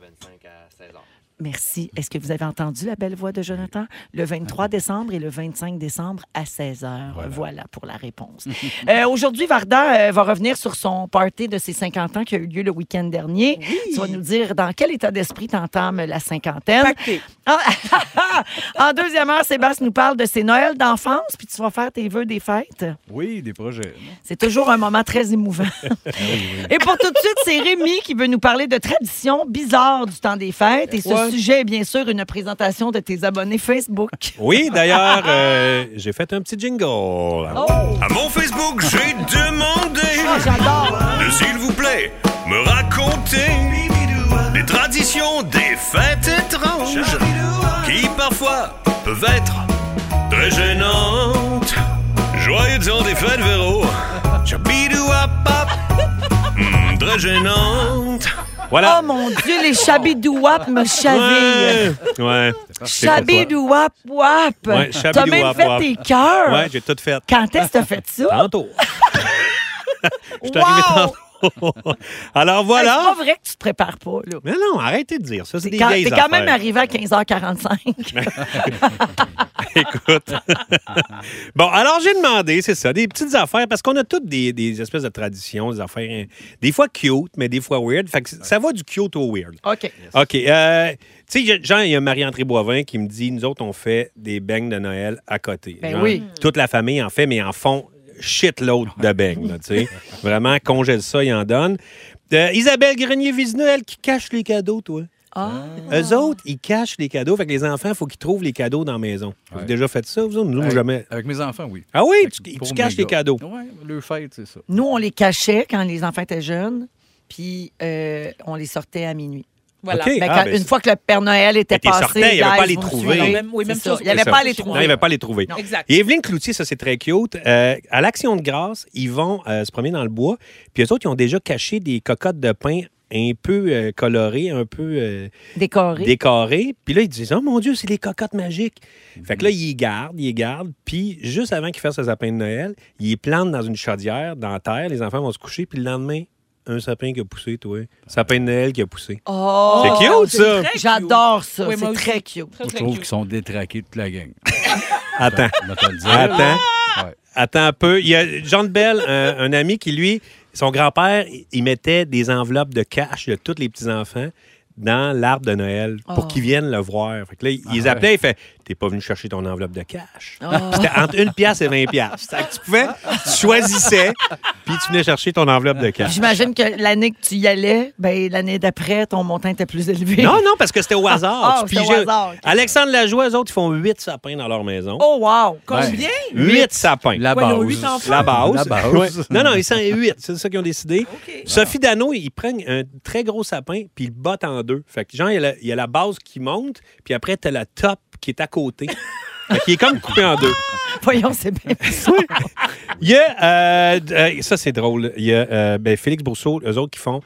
Merci. Est-ce que vous avez entendu la belle voix de Jonathan? Le 23 décembre et le 25 décembre à 16 h. Voilà, pour la réponse. Euh, Aujourd'hui, Varda euh, va revenir sur son party de ses 50 ans qui a eu lieu le week-end dernier. Tu vas nous dire dans quel état d'esprit t'entames la cinquantaine. Pacté. En, en deuxième heure, Sébastien nous parle de ses Noëls d'enfance, puis tu vas faire tes vœux des fêtes. Oui, des projets. C'est toujours un moment très émouvant. Et pour tout de suite, c'est Rémi qui veut nous parler de traditions bizarres du temps des fêtes. Et ce Ouais. Sujet est bien sûr une présentation de tes abonnés Facebook. Oui, d'ailleurs, euh, j'ai fait un petit jingle. Oh, À mon Facebook, j'ai demandé j'adore! de, s'il vous plaît, me raconter les traditions des fêtes étranges qui parfois peuvent être très gênantes. Joyeux temps des fêtes, Véro. Chabidouapap. Hmm, très gênante. Voilà. Oh mon Dieu, les chabidouap me chavirent. Ouais. ouais. Chabidouap wap. Ouais, T'as même fait tes cœurs. Ouais, j'ai tout fait. Quand est-ce que t'as fait ça? Tantôt. Je suis arrivé Wow! tantôt. Alors voilà. C'est pas vrai que tu te prépares pas, là. Mais non, arrêtez de dire ça. C'est des quand, vieilles t'es quand même arrivé à 15h45. Écoute. bon, alors j'ai demandé, c'est ça, des petites affaires, parce qu'on a toutes des, des espèces de traditions, des affaires, hein, des fois cute, mais des fois weird. Fait que ça va du cute au weird. OK. OK. euh, tu sais, Jean, il y a Marie-André Boivin qui me dit nous autres, on fait des beignes de Noël à côté. Ben Genre, oui. Toute la famille en fait, mais en font shitload de beignes, là, tu sais. Vraiment, congèle ça, il en donne. Euh, Isabelle Grenier-Vizina, elle qui cache les cadeaux, toi. Ah. Eux autres, ils cachent les cadeaux. Fait que les enfants, il faut qu'ils trouvent les cadeaux dans la maison. Vous avez déjà fait ça, vous autres? Nous, Avec- jamais. Avec mes enfants, oui. Ah oui, Avec- tu, caches les cadeaux. Oui, le fête, c'est ça. Nous, on les cachait quand les enfants étaient jeunes, puis euh, on les sortait à minuit. Voilà. Ben, Ah, ben, une fois que le Père Noël était t'es passé, sortais, il y avait pas à les trouver. suivez. Même- oui, même C'est chose ça. Il n'y avait pas à les. Non, trouver. il va pas les trouver. Et Evelyne Cloutier, ça c'est très cute. Euh, à l'Action de grâce, ils vont euh, se promener dans le bois. Puis eux autres, ils ont déjà caché des cocottes de pain un peu euh, colorées, un peu euh, Décoré. décorées. Puis là, ils disent Oh mon Dieu, c'est les cocottes magiques. Fait que là, ils les gardent, ils les gardent. Puis juste avant qu'ils fassent le sapin de Noël, ils les plantent dans une chaudière, dans la terre. Les enfants vont se coucher. Puis le lendemain, un sapin qui a poussé, toi. Sapin de Noël qui a poussé. Oh, C'est cute, ça. J'adore ça. Oui, c'est très cute. Très, Je très trouve cute. qu'ils sont détraqués toute la gang. Attends. Je. Attends. Ouais. Attends un peu. Il y a John Bell, un, un ami qui, lui, son grand-père, il- mettait des enveloppes de cash de tous les petits-enfants dans l'arbre de Noël pour Oh. qu'ils viennent le voir. Fait que là, il Ah ouais. appelait, il fait T'es pas venu chercher ton enveloppe de cash. Oh. C'était entre une pièce et 20 pièces. Tu pouvais, tu choisissais, puis tu venais chercher ton enveloppe de cash. J'imagine que l'année que tu y allais, ben, l'année d'après, ton montant était plus élevé. Non, non, parce que c'était au hasard. Ah, Tu c'était au hasard. Alexandre Lajoie, eux autres, ils font huit sapins dans leur maison. Oh, wow! Combien? Huit sapins. La base. La base. La base. Ouais. Non, non, ils sont huit. C'est ça qu'ils ont décidé. Sophie Dano, ils prennent un très gros sapin, puis ils le battent en deux. Fait que, genre, il y a la, il y a la base qui monte, puis après, t'as la top qui est à côté. qu'il est comme coupé en deux. Voyons, c'est bien. Il y a, euh, euh, ça c'est drôle, il y a euh, ben, Félix Brousseau, eux autres qui font,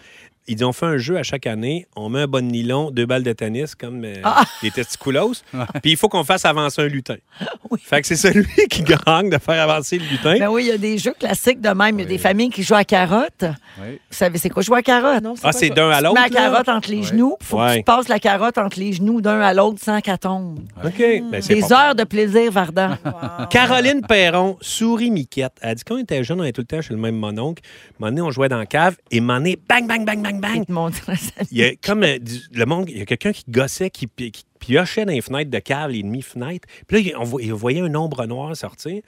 ils disent, on fait un jeu à chaque année, on met un bon nylon, deux balles de tennis, comme euh, Ah! les testiculos, puis il faut qu'on fasse avancer un lutin. Oui. Fait que c'est celui qui gagne de faire avancer le lutin. Ben oui, il y a des jeux classiques de même. Il y a des familles qui jouent à carotte. Oui. Vous savez, c'est quoi jouer à carotte? Non, ah, c'est d'un à Tu l'autre? mets la carotte entre les genoux. Il faut que tu passes la carotte entre les genoux d'un à l'autre sans qu'elle tombe. OK. Ben, c'est Des heures de plaisir, Vardan. Wow. Caroline Perron, souris Miquette. Elle dit quand on était jeune, on était tout le temps chez le même mononcle. Un moment donné, on jouait dans la cave et un moment donné, bang, bang, bang, bang, bang. Ils te montrent ça. Il y a comme euh, du- le monde, il y a quelqu'un qui gossait, qui, pi- qui piochait dans les fenêtres de cave, les demi-fenêtres. Puis là, il- on vo- il voyait un ombre noir sortir.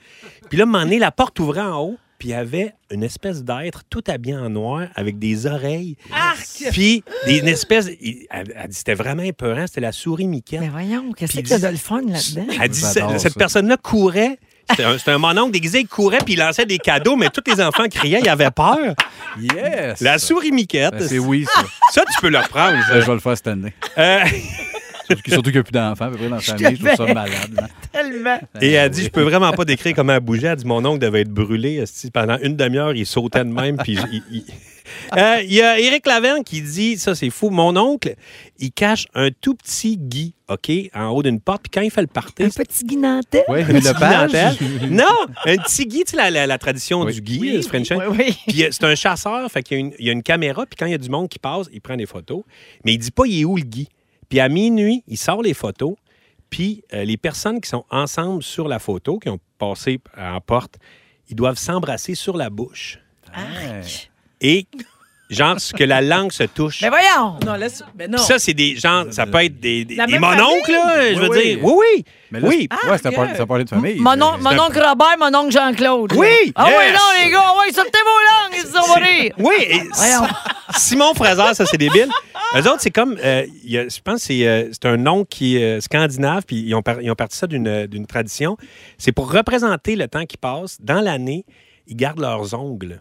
Puis là, à un moment donné, la porte ouvrait en haut, puis il y avait une espèce d'être tout habillé en noir avec des oreilles. Puis des, une espèce. il- Elle, elle dit c'était vraiment épeurant, c'était la souris Miquette. Mais voyons, qu'est-ce Puis a dis- de le fun là-dedans? Elle dit J'adore cette, cette ça. personne-là courait. C'était un, un mononcle déguisé, il courait puis il lançait des cadeaux, mais tous les enfants criaient, ils avaient peur. Yes! La souris Miquette. Ben, c'est oui, ça. Ça, tu peux le reprendre. Ça, je vais le faire cette année. Euh, Surtout, surtout qu'il n'y a plus d'enfants, à peu près dans la famille. Je trouve ça malade. Tellement. Et elle dit, je peux vraiment pas décrire comment elle bougeait. Elle dit, mon oncle devait être brûlé. Pendant une demi-heure, il sautait de même. Puis il, il- Euh, y a Éric Laverne qui dit, ça c'est fou, mon oncle, il cache un tout petit Guy, OK, en haut d'une porte. Puis quand il fait le party, Un petit guinantel. Oui, un mais petit le Guy page. dentelle. Non, un petit Guy, tu sais, la, la- la tradition Oui. du Guy, Oui, le French oui, oui. Puis euh, c'est un chasseur, fait qu'il y a une, il y a une caméra, puis quand il y a du monde qui passe, il prend des photos. Mais il dit pas il est où le Guy? Puis à minuit, il sort les photos, puis euh, les personnes qui sont ensemble sur la photo, qui ont passé en porte, ils doivent s'embrasser sur la bouche. Ouais. Et genre, ce que la langue se touche. Mais voyons! Non, laisse. Mais non. Puis ça, c'est des gens, ça peut être des, des, La des même mononcles, là, je veux Oui, dire. oui. Oui, oui. Mais là, oui. c'est- ouais, ça parlait, ça parlait de famille. Mon, mais- on- mon oncle Robert, mon oncle Jean-Claude. là. Oui, Ah oui, yes. non, les gars, oui, sortez vos langues, ils sont rire. Oui, et Voyons. Simon Fraser, ça c'est débile. Eux autres, c'est comme, euh, il y a- je pense que c'est euh, c'est un nom qui est euh, scandinave, puis ils ont, par- ils ont parti ça d'une euh, d'une tradition. C'est pour représenter le temps qui passe. Dans l'année, ils gardent leurs ongles.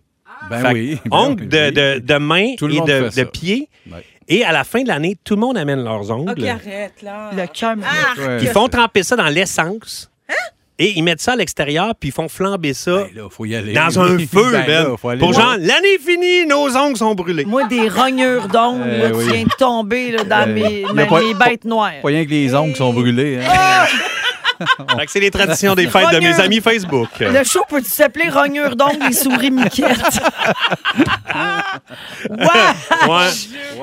Ben Fait oui. ben ongles oui. de, de, de main Tout et de, de pied. Ouais. Et à la fin de l'année, tout le monde amène leurs ongles. OK, arrête, là. Le cœur Ah, Ouais. Ils font tremper ça dans l'essence. Et ils mettent ça à l'extérieur, puis ils font flamber ça Ben là, faut y aller. dans un feu, Ben man. là, faut aller Pour genre, l'année est finie, nos ongles sont brûlés. Moi, des rognures d'ongles, Eh là, oui. tu viens de tomber là, dans Euh, mes, y a mes- pas- mes bêtes noires. Pas rien que les ongles sont brûlés. hein. Que c'est les traditions des fêtes de mes amis Facebook. Le show peut-tu s'appeler rognure d'ongles des souris miquettes? ouais! Ouais.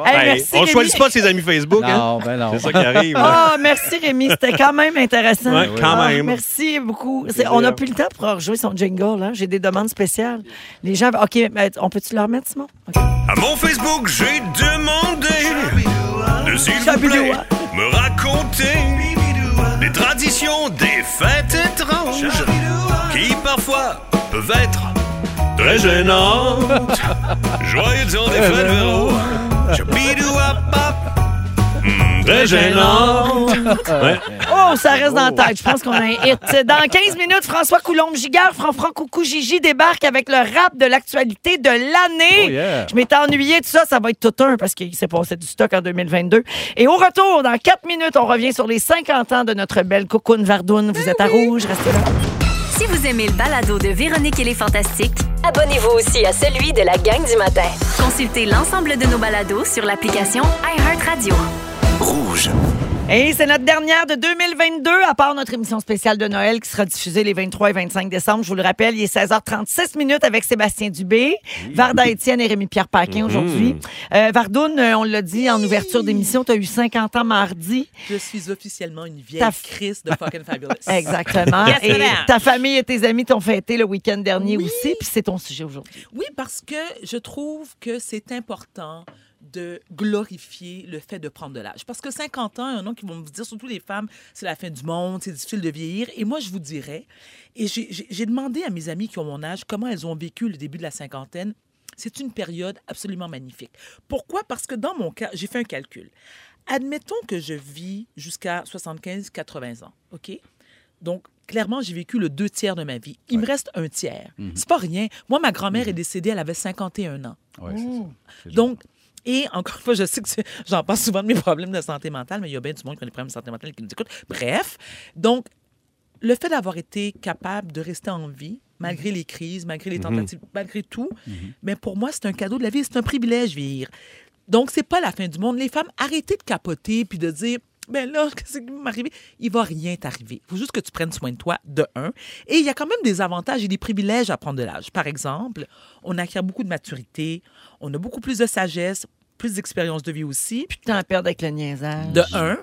Hey, Ben, merci, on Rémi. choisit pas ses amis Facebook. hein? Non, ben non. C'est ça qui arrive. Ah, merci Rémi, c'était quand même intéressant. Ouais, quand Ah, même. merci beaucoup. C'est- on n'a plus le temps pour rejouer son jingle. Hein? J'ai des demandes spéciales. Les gens, OK, on peut-tu le remettre, Simon? OK. À mon Facebook, j'ai demandé de s'il vous plaît me raconter les traditions des fêtes étranges qui parfois peuvent être très gênantes. Joyeux temps des fêtes, Véro. Pap. Très gênante. Ouais. Oh, ça reste dans la tête. Je pense qu'on a un hit. Dans 15 minutes, François Coulombe-Giguère, Fran-Fran Coucou Gigi débarque avec le rap de l'actualité de l'année. Oh, yeah. Je m'étais ennuyé de ça. Ça va être tout un parce qu'il s'est passé du stock en 2022. Et au retour, dans 4 minutes, on revient sur les 50 ans de notre belle Cocoon Vardoune. Vous êtes à rouge, restez là. Si vous aimez le balado de Véronique et les Fantastiques, Abonnez-vous aussi à celui de la gang du matin. consultez l'ensemble de nos balados sur l'application iHeartRadio. Rouge. Et c'est notre dernière de 2022, à part notre émission spéciale de Noël qui sera diffusée les 23 et 25 décembre. Je vous le rappelle, il est 16h36 minutes avec Sébastien Dubé, Varda Étienne et Rémi-Pierre Paquin aujourd'hui. Euh, Vardoune, euh, on l'a dit en ouverture d'émission, tu as eu 50 ans mardi. Je suis officiellement une vieille Ta- Chris de fucking fabulous. Exactement. Yes, et ta famille et tes amis t'ont fêté le week-end dernier Oui. aussi, puis c'est ton sujet aujourd'hui. Oui, parce que je trouve que c'est important de glorifier le fait de prendre de l'âge. Parce que 50 ans, il y en a qui vont me dire, surtout les femmes, c'est la fin du monde, c'est difficile de vieillir. Et moi, je vous dirais, et j'ai- demandé à mes amis qui ont mon âge comment elles ont vécu le début de la cinquantaine. C'est une période absolument magnifique. Pourquoi? Parce que dans mon cas, j'ai fait un calcul. Admettons que je vis jusqu'à 75-80 ans, OK? Donc, clairement, j'ai vécu le deux tiers de ma vie. Il me reste un tiers. C'est pas rien. Moi, ma grand-mère est décédée, elle avait 51 ans. Ouais, c'est ça. Donc, et encore une fois, je sais que j'en parle souvent de mes problèmes de santé mentale, mais il y a bien du monde qui a des problèmes de santé mentale qui nous écoute. Bref, donc, le fait d'avoir été capable de rester en vie, malgré les crises, malgré les tentatives, malgré tout, mais pour moi, c'est un cadeau de la vie, c'est un privilège vieillir. Donc, c'est pas la fin du monde. Les femmes, arrêtez de capoter puis de dire. Ben là, qu'est-ce qui va m'arriver? Il va rien t'arriver. Il faut juste que tu prennes soin de toi, de un. Et il y a quand même des avantages et des privilèges à prendre de l'âge. Par exemple, on acquiert beaucoup de maturité, on a beaucoup plus de sagesse, plus d'expérience de vie aussi. Puis t'en perds avec le niaisage. De un.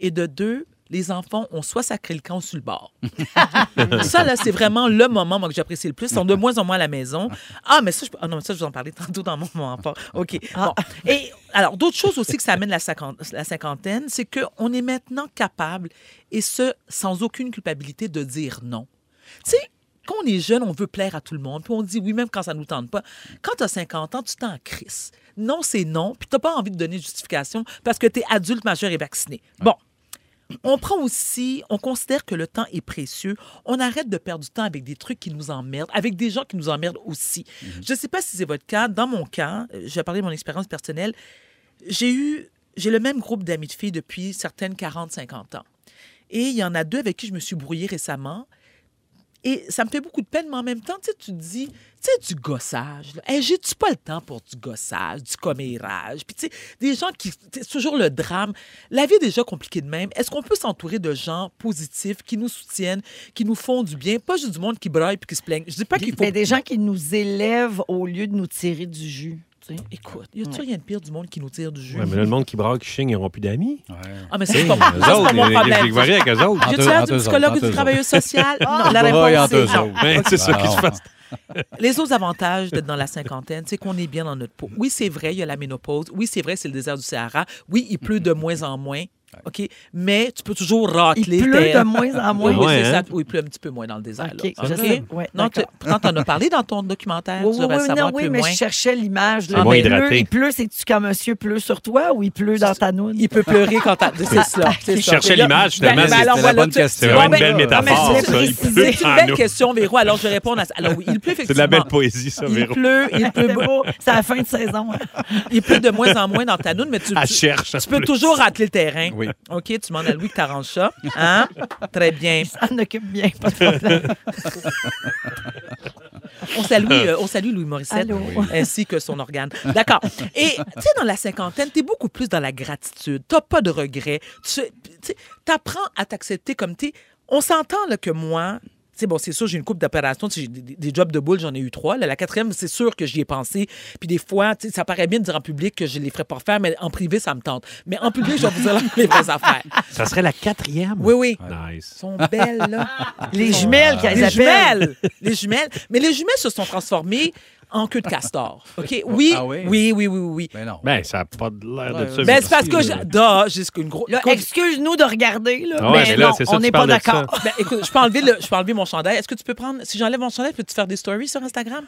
Et de deux, les enfants ont soit sacré le camp ou sur le bord. ça, là, c'est vraiment le moment moi, que j'apprécie le plus. Ils sont de moins en moins à la maison. Ah, mais ça, je, ah non, mais ça, je vais en parler tantôt dans mon moment fort. OK. Bon. Et alors, d'autres choses aussi que ça amène la, cinquantaine, c'est qu'on est maintenant capable, et ce, sans aucune culpabilité, de dire non. Tu sais, quand on est jeune, on veut plaire à tout le monde, puis on dit oui même quand ça ne nous tente pas. Quand tu as 50 ans, tu t'en crisses. Non, c'est non, puis tu n'as pas envie de donner de justification parce que tu es adulte, majeur et vacciné. Bon. On prend aussi, on considère que le temps est précieux. On arrête de perdre du temps avec des trucs qui nous emmerdent, avec des gens qui nous emmerdent aussi. Je ne sais pas si c'est votre cas. Dans mon cas, euh, je vais parler de mon expérience personnelle. J'ai eu, j'ai le même groupe d'amis de filles depuis certaines 40-50 ans. Et il y en a deux avec qui je me suis brouillée récemment. Et ça me fait beaucoup de peine, mais en même temps, tu sais, tu te dis, tu sais, du gossage. Hey, J'ai-tu pas le temps pour du gossage, du commérage? Puis, tu sais, des gens qui. C'est toujours le drame. La vie est déjà compliquée de même. Est-ce qu'on peut s'entourer de gens positifs qui nous soutiennent, qui nous font du bien? Pas juste du monde qui braille puis qui se plaigne. Je dis pas qu'il faut. Mais des gens qui nous élèvent au lieu de nous tirer du jus. Tu sais. Écoute, y a-tu rien de pire du monde qui nous tire du jus? Ouais, mais là, le monde qui braque, qui chigne, ils n'auront plus d'amis. Ah, mais ça, c'est pas, c'est autres, pas mon les- problème. les voiries avec eux autres. J'ai-tu Entre- l'air du psychologue ou du entre travailleuse sociale? Non, la réponse entre eux c'est non. autres. Ben, c'est ça qui se passe. Les autres avantages d'être dans la cinquantaine, c'est qu'on est bien dans notre peau. Oui, c'est vrai, il y a la ménopause. Oui, c'est vrai, c'est le désert du Sahara. Oui, il pleut de moins en moins. OK? Mais tu peux toujours racler. Il pleut de moins en moins. Oui, Ouais, c'est hein? ça. Oui, il pleut un petit peu moins dans le désert. OK, là. je OK? sais. Ouais, non, tu, t'en as parlé dans ton documentaire. Oui, tu oui, oui, non, oui, mais moins. je cherchais l'image. il pleut-. Il pleut, c'est-tu quand monsieur pleut sur toi ou il pleut dans ta noune? Il peut pleurer quand t'as... C'est ça. c'est Je cherchais l'image, finalement, alors, c'était la voilà, bonne question. C'est une belle métaphore, Il C'est une en belle question, Véro. Alors, je réponds à ça. Alors, oui, il pleut C'est de la belle effectivement. poésie, ça, Il Véro. pleut, il pleut, C'est beau. C'est la fin de saison. il pleut de moins en moins dans ta noune, mais tu peux toujours racler le terrain. Oui. OK, tu demandes à Louis que t'arranges ça. Hein? Très bien. Ça en occupe bien, pas de problème. On salue, euh, on salue Louis Morissette Allô? ainsi que son organe. D'accord. Et tu sais, dans la cinquantaine, tu es beaucoup plus dans la gratitude. Tu pas de regrets. Tu apprends à t'accepter comme tu es. On s'entend que moi, sais, bon, c'est sûr, j'ai une coupe d'opérations. Des, des jobs de boule, j'en ai eu trois. Là, la quatrième, c'est sûr que j'y ai pensé. Puis des fois, ça paraît bien de dire en public que je les ferais pas faire, mais en privé, ça me tente. Mais en public, je vais vous dire les vraies affaires. Ça serait la quatrième? Oui, oui. Nice. Elles sont belles, là. Les jumelles qu'elles Les appellent. jumelles! Les jumelles. Mais les jumelles se sont transformées en queue de castor. OK? Oui, Ah oui? oui, oui, oui, oui. Mais non. Ben, ça n'a pas de l'air de ça. ouais. Ben, c'est parce que... j'ai- une grosse... Excuse-nous de regarder, là, Ah ouais, mais, mais là, non, c'est ça, on n'est pas d'accord. Ben, écoute, je peux, enlever le- je peux enlever mon chandail. Est-ce que tu peux prendre... Si j'enlève mon chandail, peux-tu faire des stories sur Instagram?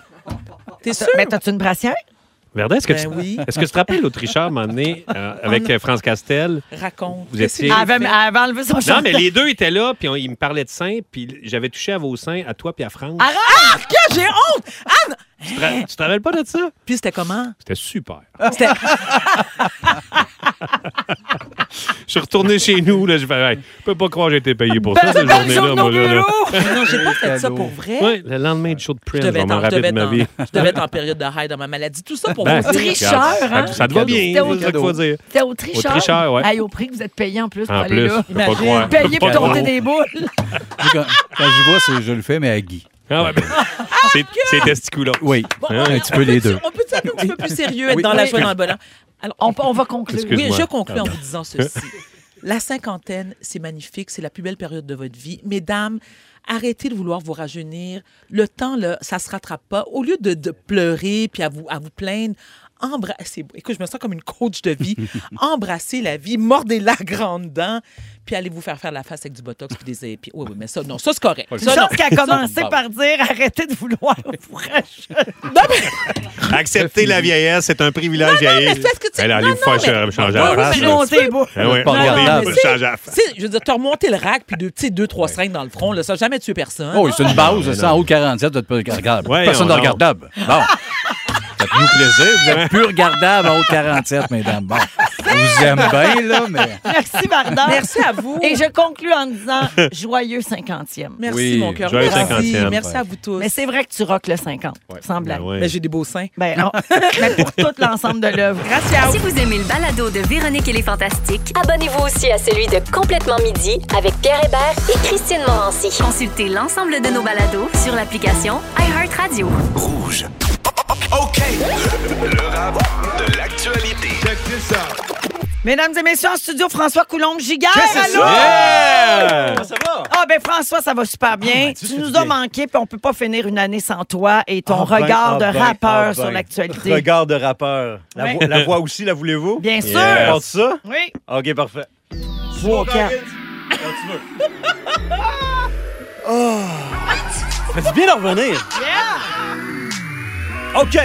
T'es sûr? Mais t'as-tu une brassière? Verdun, est-ce que, Ben tu, oui. est-ce que tu te rappelles l'Autricheur, à un moment donné, euh, avec euh, France Castel? Raconte. Vous étiez- Elle avait, elle avait enlevé son Non, mais les deux étaient là, puis on- ils me parlaient de seins, puis j'avais touché à vos seins, à toi puis à France. Arrête! Ah, j'ai honte! Anne! Tu te, ra- tu te rappelles pas de ça? Puis c'était comment? C'était super. C'était- Je suis retourné chez nous, là, je fais, hey, je peux pas croire que j'ai été payé pour ça, Belle- cette journée-là, moi, là. là. non, j'ai pas fait ça pour vrai. Ouais, le lendemain du show de Je Prince, devais, je en, je, rappelle devais de ma être en- vie. je devais être en période de high dans ma maladie. Tout ça pour Ben, vous tricheur, hein? Ça te va bien, C'était au c'est ça qu'il faut dire. C'était au tricheur. Au tricheur, ouais. Hey, au prix que vous êtes payé en plus pour En aller plus, là. je Imagine. Payé pour compter des boules. Quand, j'y vois, c'est- je le fais, mais à Guy. Ah ouais, ben, c'est- c'est testiculo. Oui, Bon, un on- petit peu les deux. On peut être un petit peu plus sérieux, être Oui. dans la Oui. joie, dans le bonheur. Alors, On, on va conclure. Oui, Excuse-moi. je conclue en vous disant ceci. La cinquantaine, c'est magnifique, c'est la plus belle période de votre vie. Mesdames, arrêtez de vouloir vous rajeunir. Le temps, là, ça se rattrape pas. Au lieu de, de pleurer puis à vous, à vous plaindre, embrassez. Écoute, je me sens comme une coach de vie. Embrassez la vie, mordez la grande dent, puis allez vous faire faire la face avec du botox puis des épis? Oui, oui, mais ça, non, ça c'est correct. Une Ça, non. qui a commencé par dire arrêtez de vouloir vous racheter. Accepter la vieillesse, c'est un privilège vieillir. mais c'est parce que tu- non, allez vous non, faire mais- changer la face. mais non. Ah je veux dire, t'as remonté le rack puis de, tu sais, deux, trois seringues dans le front, là, ça n'a jamais tué personne. Oh, c'est une base, non, ça, en haut de 47, vous êtes pas regardable. Personne non, Faites-nous plaisir. Vous êtes plus regardable en haut de 47, mesdames. Bon. Je vous aime bien, là, mais. Merci, Varda. Merci à vous. Et je conclus en disant joyeux 50e. Merci, Oui, mon cœur. joyeux Merci. 50e. Merci à vous tous. Mais c'est vrai que tu rockes le 50, sans blague. Ben ouais. Mais j'ai des beaux seins. Ben, non. Mais pour tout l'ensemble de l'œuvre. Gracias. Si vous aimez le balado de Véronique et les Fantastiques, Abonnez-vous aussi à celui de Complètement Midi avec Pierre Hébert et Christine Morancy. consultez l'ensemble de nos balados sur l'application iHeartRadio. Rouge. OK. Le rap de l'actualité. Mesdames et messieurs, en studio, François Coulombe-Giguère. Allô? Yeah! Ça va? Ah, ben François, ça va super bien. ben, tu nous as manqué, puis on peut pas finir une année sans toi et ton ben, regard ah de ben, rappeur ah sur ben. l'actualité. Regard de rappeur. La, Ouais. voix, la voix aussi, la voulez-vous? Bien sûr. Yes. Porte ça? Oui. OK, parfait. Trois, quatre. Ça fait du bien de revenir. OK.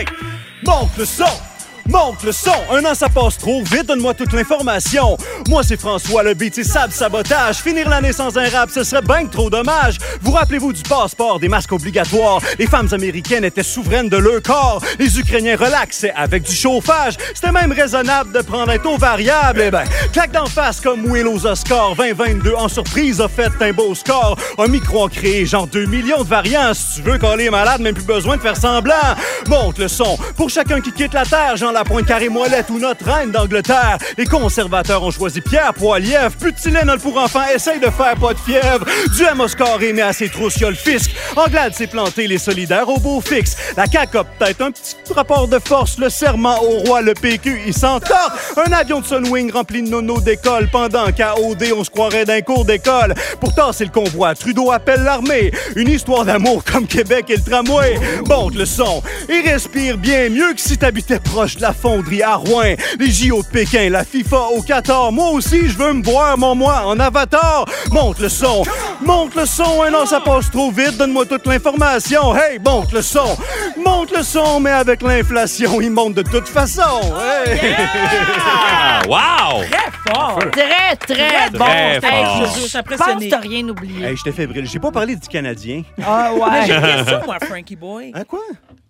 Monte le son. Monte le son. Un an, ça passe trop vite. Donne-moi toute l'information. Moi, c'est François, le beat, c'est sabotage. Finir l'année sans un rap, ce serait bien trop dommage. Vous rappelez-vous du passeport, des masques obligatoires? Les femmes américaines étaient souveraines de leur corps. Les Ukrainiens relaxaient avec du chauffage. C'était même raisonnable de prendre un taux variable. Eh ben, claque d'en face comme Will aux Oscars. 2022 en surprise a fait un beau score. Un micro a créé genre 2 millions de variants. Si tu veux coller les malades, même plus besoin de faire semblant. Monte le son. Pour chacun qui quitte la terre, Jean Lapointe, Carré Moellette ou notre reine d'Angleterre. Les conservateurs ont choisi Pierre Poilievre. Tylenol pour enfants, essaye de faire pas de fièvre. Du Amos carré, mais à ses trousses, le fisc. Anglade s'est planté, les solidaires au beau fixe. La CAQ peut-être un petit rapport de force. Le serment au roi, le PQ, il s'entend. Un avion de Sunwing rempli de nono d'école. Pendant qu'à OD, on se croirait d'un cours d'école. Pourtant, c'est le convoi. Trudeau appelle l'armée. Une histoire d'amour comme Québec et le tramway. Monte le son et respire bien mieux que si t'habitais proche de la fonderie à Rouen. Les JO de Pékin, la FIFA au Qatar. Moi aussi, je veux me voir, mon moi, en avatar. Monte le son. Monte le son. Un an, ça passe trop vite. Donne-moi toute l'information. Hey, monte le son. Monte le son, mais avec l'inflation, il monte de toute façon. Hey. Ah, wow! Très fort. Très, très bon. Très Hey, fort. je- Je suis Je pense impressionnée. que t'as rien oublié. Hey, j'étais fébrile. J'ai pas parlé du Canadien. Ah J'ai ouais. une question, moi, Frankie Boy. Hein, quoi?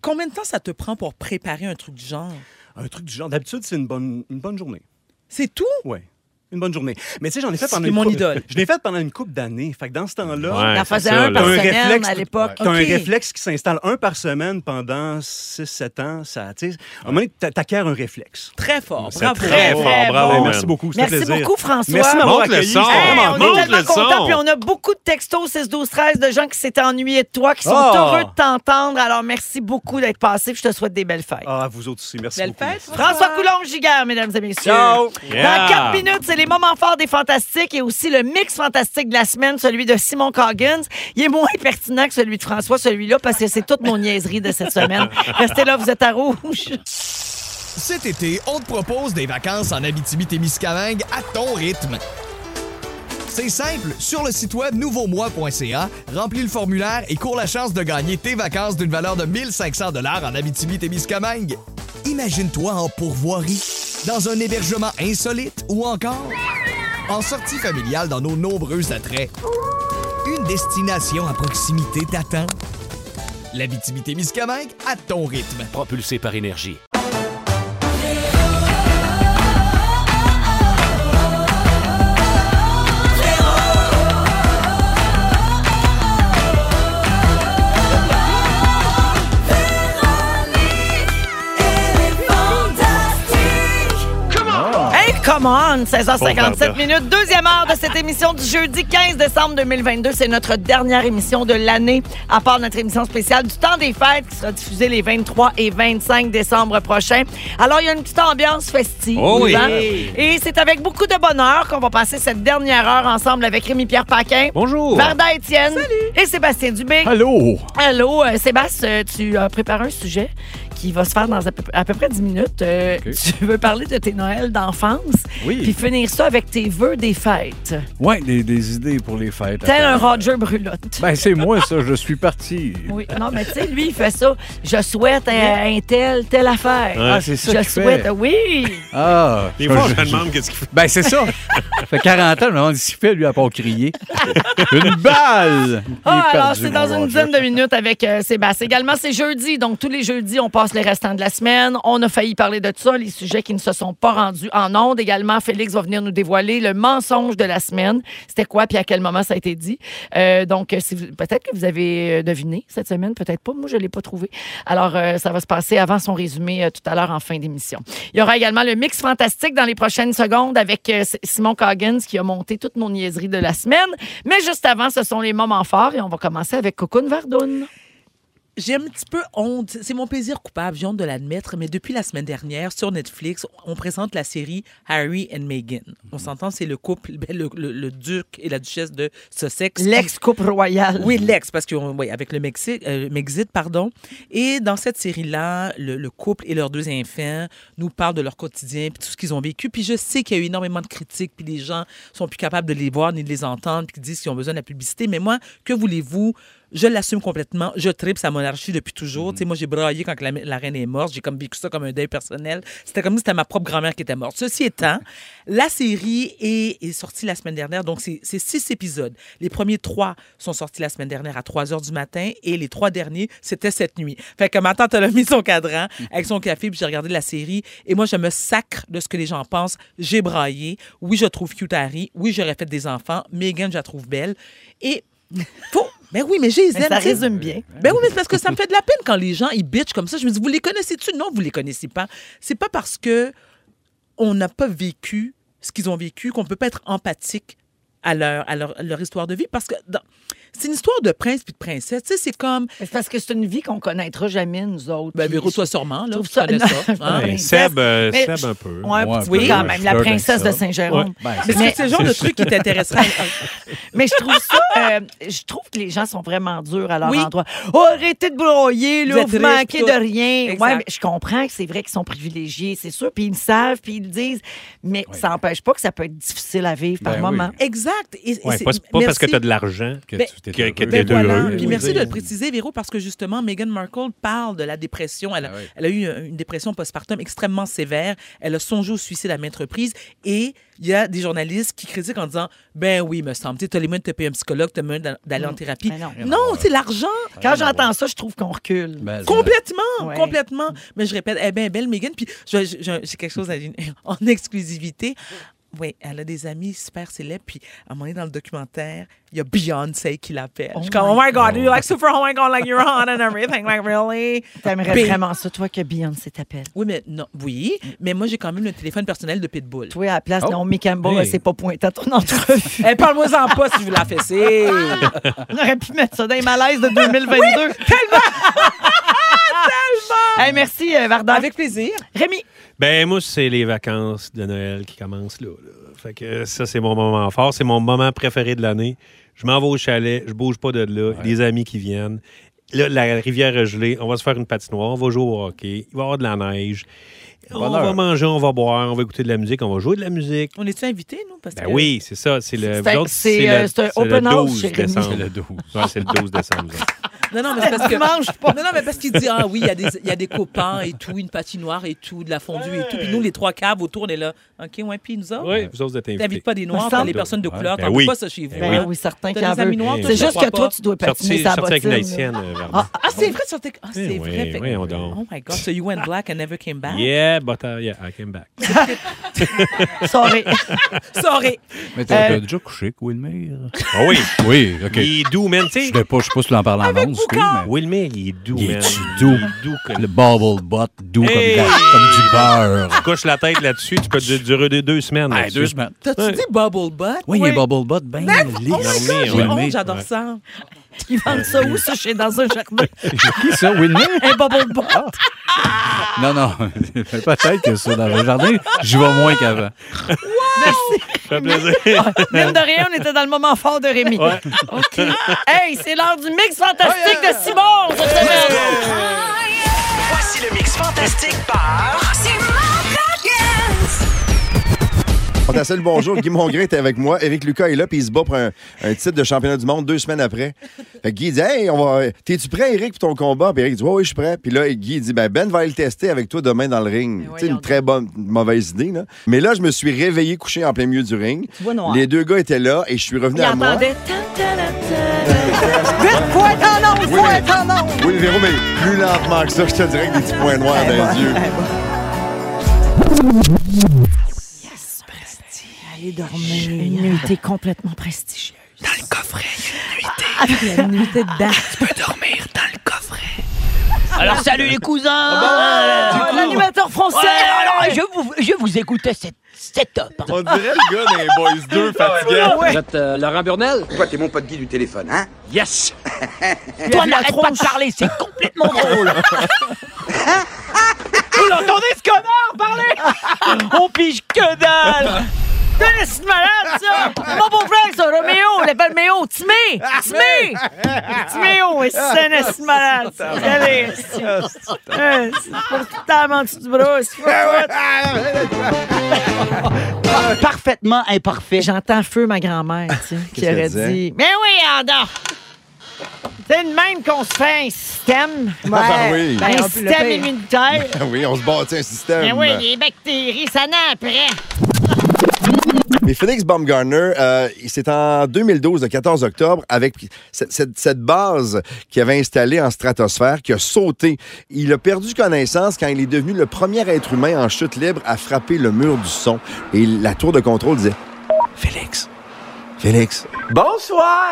Combien de temps ça te prend pour préparer un truc du genre? Un truc du genre. D'habitude, c'est une bonne, une bonne journée. C'est tout? Ouais. Une bonne journée. Mais tu sais, j'en ai fait pendant une mon couple- idole. Je l'ai fait pendant une couple d'années. Fait que dans ce temps-là, Ouais, T'en c'est faisais ça, un par un semaine réflexe- à l'époque. T'as un Ok. réflexe qui s'installe un par semaine pendant 6-7 ans. Ça, tu sais, à un moment donné, un réflexe. Très fort. C'est Bravo. très fort, très bravo, merci beaucoup. c'était Merci plaisir. beaucoup, François. Merci m'avoir le accueilli. son. C'était Hey, vraiment on est tellement le contents, puis on a beaucoup de textos 6 12 13 de gens qui s'étaient ennuyés de toi, qui sont Ah. heureux de t'entendre. Alors merci beaucoup d'être passé, puis je te souhaite des belles fêtes. Ah, vous autres aussi. Merci Belle beaucoup. fête. François Coulombe-Giguère, mesdames et messieurs. Ciao. Dans 4 minutes, c'est les moments forts des Fantastiques et aussi le mix fantastique de la semaine, celui de Simon Coggins. Il est moins pertinent que celui de François, celui-là, parce que c'est toute mon niaiserie de cette semaine. Restez là, vous êtes à rouge. Cet été, on te propose des vacances en Abitibi-Témiscamingue à ton rythme. C'est simple, sur le site web nouveaumois.ca, remplis le formulaire et cours la chance de gagner tes vacances d'une valeur de 1500 dollars en Abitibi-Témiscamingue. Imagine-toi en pourvoirie, dans un hébergement insolite ou encore en sortie familiale dans nos nombreux attraits. Une destination à proximité t'attend. La Miscamingue à ton rythme. Propulsé par énergie. Come on! 16h57 Bon, minutes, deuxième heure de cette émission du jeudi 15 décembre 2022. C'est notre dernière émission de l'année, à part notre émission spéciale du temps des fêtes qui sera diffusée les 23 et 25 décembre prochains. Alors, il y a une petite ambiance festive. Oh oui. hein? Et c'est avec beaucoup de bonheur qu'on va passer cette dernière heure ensemble avec Rémi-Pierre Paquin. Bonjour. Varda Étienne et Sébastien Dubé. Allô? Allô, euh, Sébastien, tu as préparé un sujet qui va se faire dans à peu, à peu près 10 minutes. Euh. Tu veux parler de tes Noëls d'enfance, Oui. puis finir ça avec tes vœux des fêtes. Ouais, des, des idées pour les fêtes. Tel un. Roger Brulotte. Ben, c'est moi, ça. Je suis parti. Oui, non, mais tu sais, lui, il fait ça. Je souhaite un tel, telle affaire. Ah, c'est ça Je qu'il souhaite, fait. oui. Ah. Des fois, je me demande qu'est-ce qu'il fait. Ben, c'est ça. ça fait 40 ans, je me demande s'il fait, lui, à part crier. Une balle! Ah, alors, c'est dans une dizaine de minutes avec euh, Sébastien. Également, c'est jeudi, donc tous les jeudis, on passe les restants de la semaine. On a failli parler de ça, les sujets qui ne se sont pas rendus en ondes. Également, Félix va venir nous dévoiler le mensonge de la semaine. C'était quoi, puis à quel moment ça a été dit. Euh, donc, peut-être que vous avez euh, deviné cette semaine, peut-être pas. Moi, je ne l'ai pas trouvé. Alors, euh, ça va se passer avant son résumé tout à l'heure en fin d'émission. Il y aura également le mix fantastique dans les prochaines secondes avec Simon Coggins qui a monté toutes nos niaiseries de la semaine. Mais juste avant, ce sont les moments forts et on va commencer avec Cocoon Vardoun. J'ai un petit peu honte. C'est mon plaisir coupable, j'ai honte de l'admettre, mais depuis la semaine dernière, sur Netflix, on présente la série Harry and Meghan. On s'entend, c'est le couple, ben, le, le- le duc et la duchesse de Sussex. L'ex-couple royal. Oui, l'ex, parce que oui, avec le Mexique, euh, Mexit, pardon. Et dans cette série-là, le, le couple et leurs deux enfants nous parlent de leur quotidien, puis tout ce qu'ils ont vécu. Puis je sais qu'il y a eu énormément de critiques, puis les gens sont plus capables de les voir ni de les entendre, puis qui disent qu'ils ont besoin de la publicité. Mais moi, que voulez-vous? Je l'assume complètement. Je tripe sa monarchie depuis toujours. Tu sais, moi, j'ai braillé quand la, la reine est morte. J'ai comme vécu ça comme un deuil personnel. C'était comme si c'était ma propre grand-mère qui était morte. Ceci étant, la série est, est sortie la semaine dernière. Donc, c'est c'est six épisodes. Les premiers trois sont sortis la semaine dernière à 3 heures du matin et les trois derniers, c'était cette nuit. Fait que ma tante, elle a mis son cadran avec son café puis j'ai regardé la série et moi, je me sacre de ce que les gens pensent. J'ai braillé. Oui, je trouve cute Harry. Oui, j'aurais fait des enfants. Megan, je la trouve belle. Et faut... Ben oui, mais j'ai Mais ça résume bien. Ben oui, mais c'est parce que ça me fait de la peine quand les gens ils bitchent comme ça. Je me dis, vous les connaissez-tu? Non, vous les connaissez pas. C'est pas parce que on n'a pas vécu ce qu'ils ont vécu qu'on peut pas être empathique à leur, à leur, leur histoire de vie. Parce que dans- c'est une histoire de prince puis de princesse. Tu sais, c'est comme. C'est parce que c'est une vie qu'on connaîtra jamais, nous autres. Ben, Véro, toi sûrement, là. trouve Tu ça- connais non, ça. hein? Ouais. Ben, Seb, euh, Mais Seb un peu. Ouais, un Ouais, petit un peu peu. quand même, la princesse de Saint-Jérôme. Ouais. Ben, Mais c'est- c'est le genre de truc qui t'intéresserait. Mais je trouve ça, euh, je trouve que les gens sont vraiment durs à leur Oui. endroit. Oh, arrêtez de broyer, Vous là, manquez de rien. Exact. Ouais, mais je comprends que c'est vrai qu'ils sont privilégiés, c'est sûr, puis ils le savent, puis ils le disent, mais ça n'empêche pas que ça peut être difficile à vivre par Ben moment. exact. Pas, parce que tu as de l'argent que tu t'es que- que heureux. t'es Ben voilà. heureux. Puis Oui, merci oui. de le préciser, Véro, parce que justement, Meghan Markle parle de la dépression. Elle a, Ah oui. elle a eu une dépression postpartum extrêmement sévère. Elle a songé au suicide à maintes reprises. Et il y a des journalistes qui critiquent en disant Ben oui, me semble, tu as les moyens de te payer un psychologue, tu as les moyens d'aller en thérapie. Ben non. non, c'est l'argent. Quand j'entends ça, je trouve qu'on recule. Ben, Complètement, Ouais. complètement. Mais je répète, est bien belle, Megan. Puis j'ai quelque chose à- en exclusivité. Oui, elle a des amis super célèbres. Puis à un moment donné, dans le documentaire, il y a Beyoncé qui l'appelle. Oh je suis comme, my oh my God, you like super, oh my God, like you're hot and everything, like really? T'aimerais vraiment ça, toi, que Beyoncé t'appelle. Oui, mais non, oui, mais moi, j'ai quand même le téléphone personnel de Pitbull. Toi, à la place, Oh. Naomi Campbell, Hey. elle s'est pas pointée à ton entrevue. Eh, parle-moi-en pas si je veux la fesser. On aurait pu mettre ça dans les malaises de 2022. tellement! Hey, merci, euh, Varda. Avec plaisir. Rémi, Ben, moi, c'est les vacances de Noël qui commencent là. là. Fait que ça, c'est mon moment fort. C'est mon moment préféré de l'année. Je m'en vais au chalet, je bouge pas de là. Des amis qui viennent. Là, la rivière est gelée. On va se faire une patinoire. On va jouer au hockey. Il va y avoir de la neige. On va manger, on va boire, on va écouter de la musique, on va jouer de la musique. On est-tu invités, nous? Parce Ben que- oui, c'est ça. C'est le, C'est- le- euh, c'est un le open house 12 chez Rémi. décembre. C'est le 12. Ouais, c'est le 12 décembre. Non, non, mais c'est parce que. Dimanche, pas. Non, non, mais parce qu'il dit, ah oui, il y, a des- il y a des copains et tout, une patinoire et tout, de la fondue et tout. Puis nous, les trois caves autour, on est là. OK, ouais, puis nous autres. Oui, vous autres êtes invités. T'invites pas des noirs, t'as les personnes de couleur, Ben t'en oui. pas ça chez vous. Ben hein? oui, certains T'as qui en des amis veulent. noirs, C'est juste que toi, tu dois patiner sa sorti avec bottine. l'haïtienne, euh, Ah, Ah, c'est vrai, sur tes... Ah, c'est vrai. oui, donc. Oh my God, so you went black and never came back? Yeah, but uh, yeah, I came back. Sorry. Sorry. Mais t'as Euh, déjà couché avec Wilmer? Ah oui, Oui, OK. il est doux, man. Tu Je sais, sais pas, je sais pas si tu l'en parles en Wilmer, il est doux, Il man. est-tu doux? Il est doux comme... Le bubble butt, doux Hey! comme, de- comme du beurre. Tu couches la tête là-dessus, tu peux du- durer deux, deux semaines. Hey, là-dessus. deux semaines. T'as-tu Ouais. dit bubble butt? Oui, il y a un bubble butt bien lisse. Oh my God, j'ai Ouais. honte, j'adore Ouais. ça. Ils vendent ça où, ça, chez dans un jardin? Qui ça, Wilmer? Un bubble butt. Non, non. Peut-être que ça, dans le jardin, j'y vais moins qu'avant. Merci. Ça fait plaisir. Mine de rien, on était dans le moment fort de Rémi. OK. Hey, c'est l'heure du mix fantastique de Simon cette semaine. Voici le mix fantastique par. On bonjour. Guy Mongrain est avec moi. Éric Lucas est là, puis il se bat pour un, un titre de championnat du monde deux semaines après. Fait que Guy dit Hey, on va... t'es-tu prêt, Éric, pour ton combat? Puis Éric dit Oui, oui, je suis prêt. Puis là, Guy dit Ben, Ben va aller le tester avec toi demain dans le ring. Sais, une très bonne, mauvaise idée, là. Mais là, je me suis réveillé couché en plein milieu du ring. Les deux gars étaient là et je suis revenu Il à moi. Vite, faut être en onde, Oui, faut mais- être en onde. Oui, Véro, mais plus lentement que ça, je te dirais que des petits points noirs dans les yeux. Allez dormir. Une nuitée complètement prestigieuse. Dans le coffret, il y a une nuitée dedans. Tu peux dormir dans le coffret. Alors, salut les cousins! Ah, Du coup- L'animateur français. Ouais, alors, je vous, je vous écoutais, c'est c'est top. On dirait le gars des Boys 2 fatigué. Vous êtes Laurent Burnel? Toi, t'es mon pote Guy du téléphone, hein? Yes! Toi, n'arrête pas de parler, c'est complètement drôle! Vous l'entendez, ce connard, parler? On pige que dalle! C'est malade, ça! Mon beau-frère, ça, Roméo, on l'appelle Méo. Timé! Timé! Timéo, et c'est c'est malade, ça. Allez, c'est Euh, c'est pas tout le temps en dessous du bras. c'est pas- Parfaitement imparfait. J'entends feu ma grand-mère, tu sais, qui aurait dit Mais oui, Anda! C'est de même qu'on se fait un système. ben oui. Ben, Ben, un système immunitaire. oui, on se bâtit un système. Ben oui, les bactéries, ça naît après. Mais Felix Baumgartner, euh, c'est en 2012, le 14 octobre, avec cette base qu'il avait installée en stratosphère, qui a sauté. Il a perdu connaissance quand il est devenu le premier être humain en chute libre à frapper le mur du son. Et la tour de contrôle disait Félix, Félix. Bonsoir!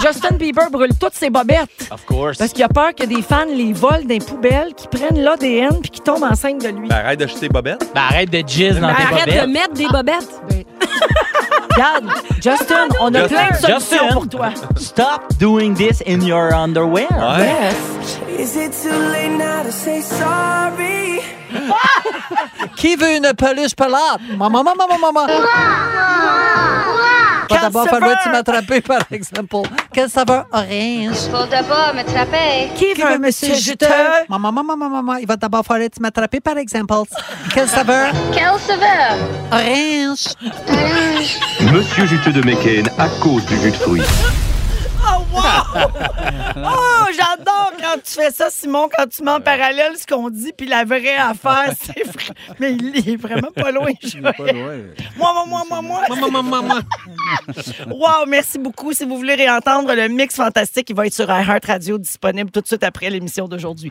Justin Bieber brûle toutes ses bobettes. Of course. Parce qu'il a peur que des fans les volent des poubelles, qui prennent l'ADN puis qui tombent enceintes de lui. Ben, arrête d'acheter bobettes. Ben, arrête de jizz dans Ben, tes arrête bobettes. de mettre des bobettes. Regarde, Justin, on a Justin, plein de solutions Justin. pour toi. Stop doing this in your underwear. Yes. Is it too late now to say sorry? Qui veut une peluche pelate? Maman, maman, maman, maman. Va d'abord falloir tu m'attraper, par exemple. Quelle saveur? Orange. Faut d'abord me trapper. Qui veut monsieur juteux? Maman, maman, maman, maman. Il va d'abord falloir tu m'attraper, par exemple. Quelle saveur? Quelle saveur? Orange. Monsieur juteux de McCain à cause du jus de fruits. Oh, wow! Oh, j'adore quand tu fais ça, Simon, quand tu mets en parallèle ce qu'on dit, puis la vraie affaire, c'est vrai. Mais il est vraiment pas loin. Joël. Moi, moi, moi, moi, moi. Maman, maman, maman. Wow, merci beaucoup. Si vous voulez réentendre le mix fantastique, il va être sur iHeart Radio, disponible tout de suite après l'émission d'aujourd'hui.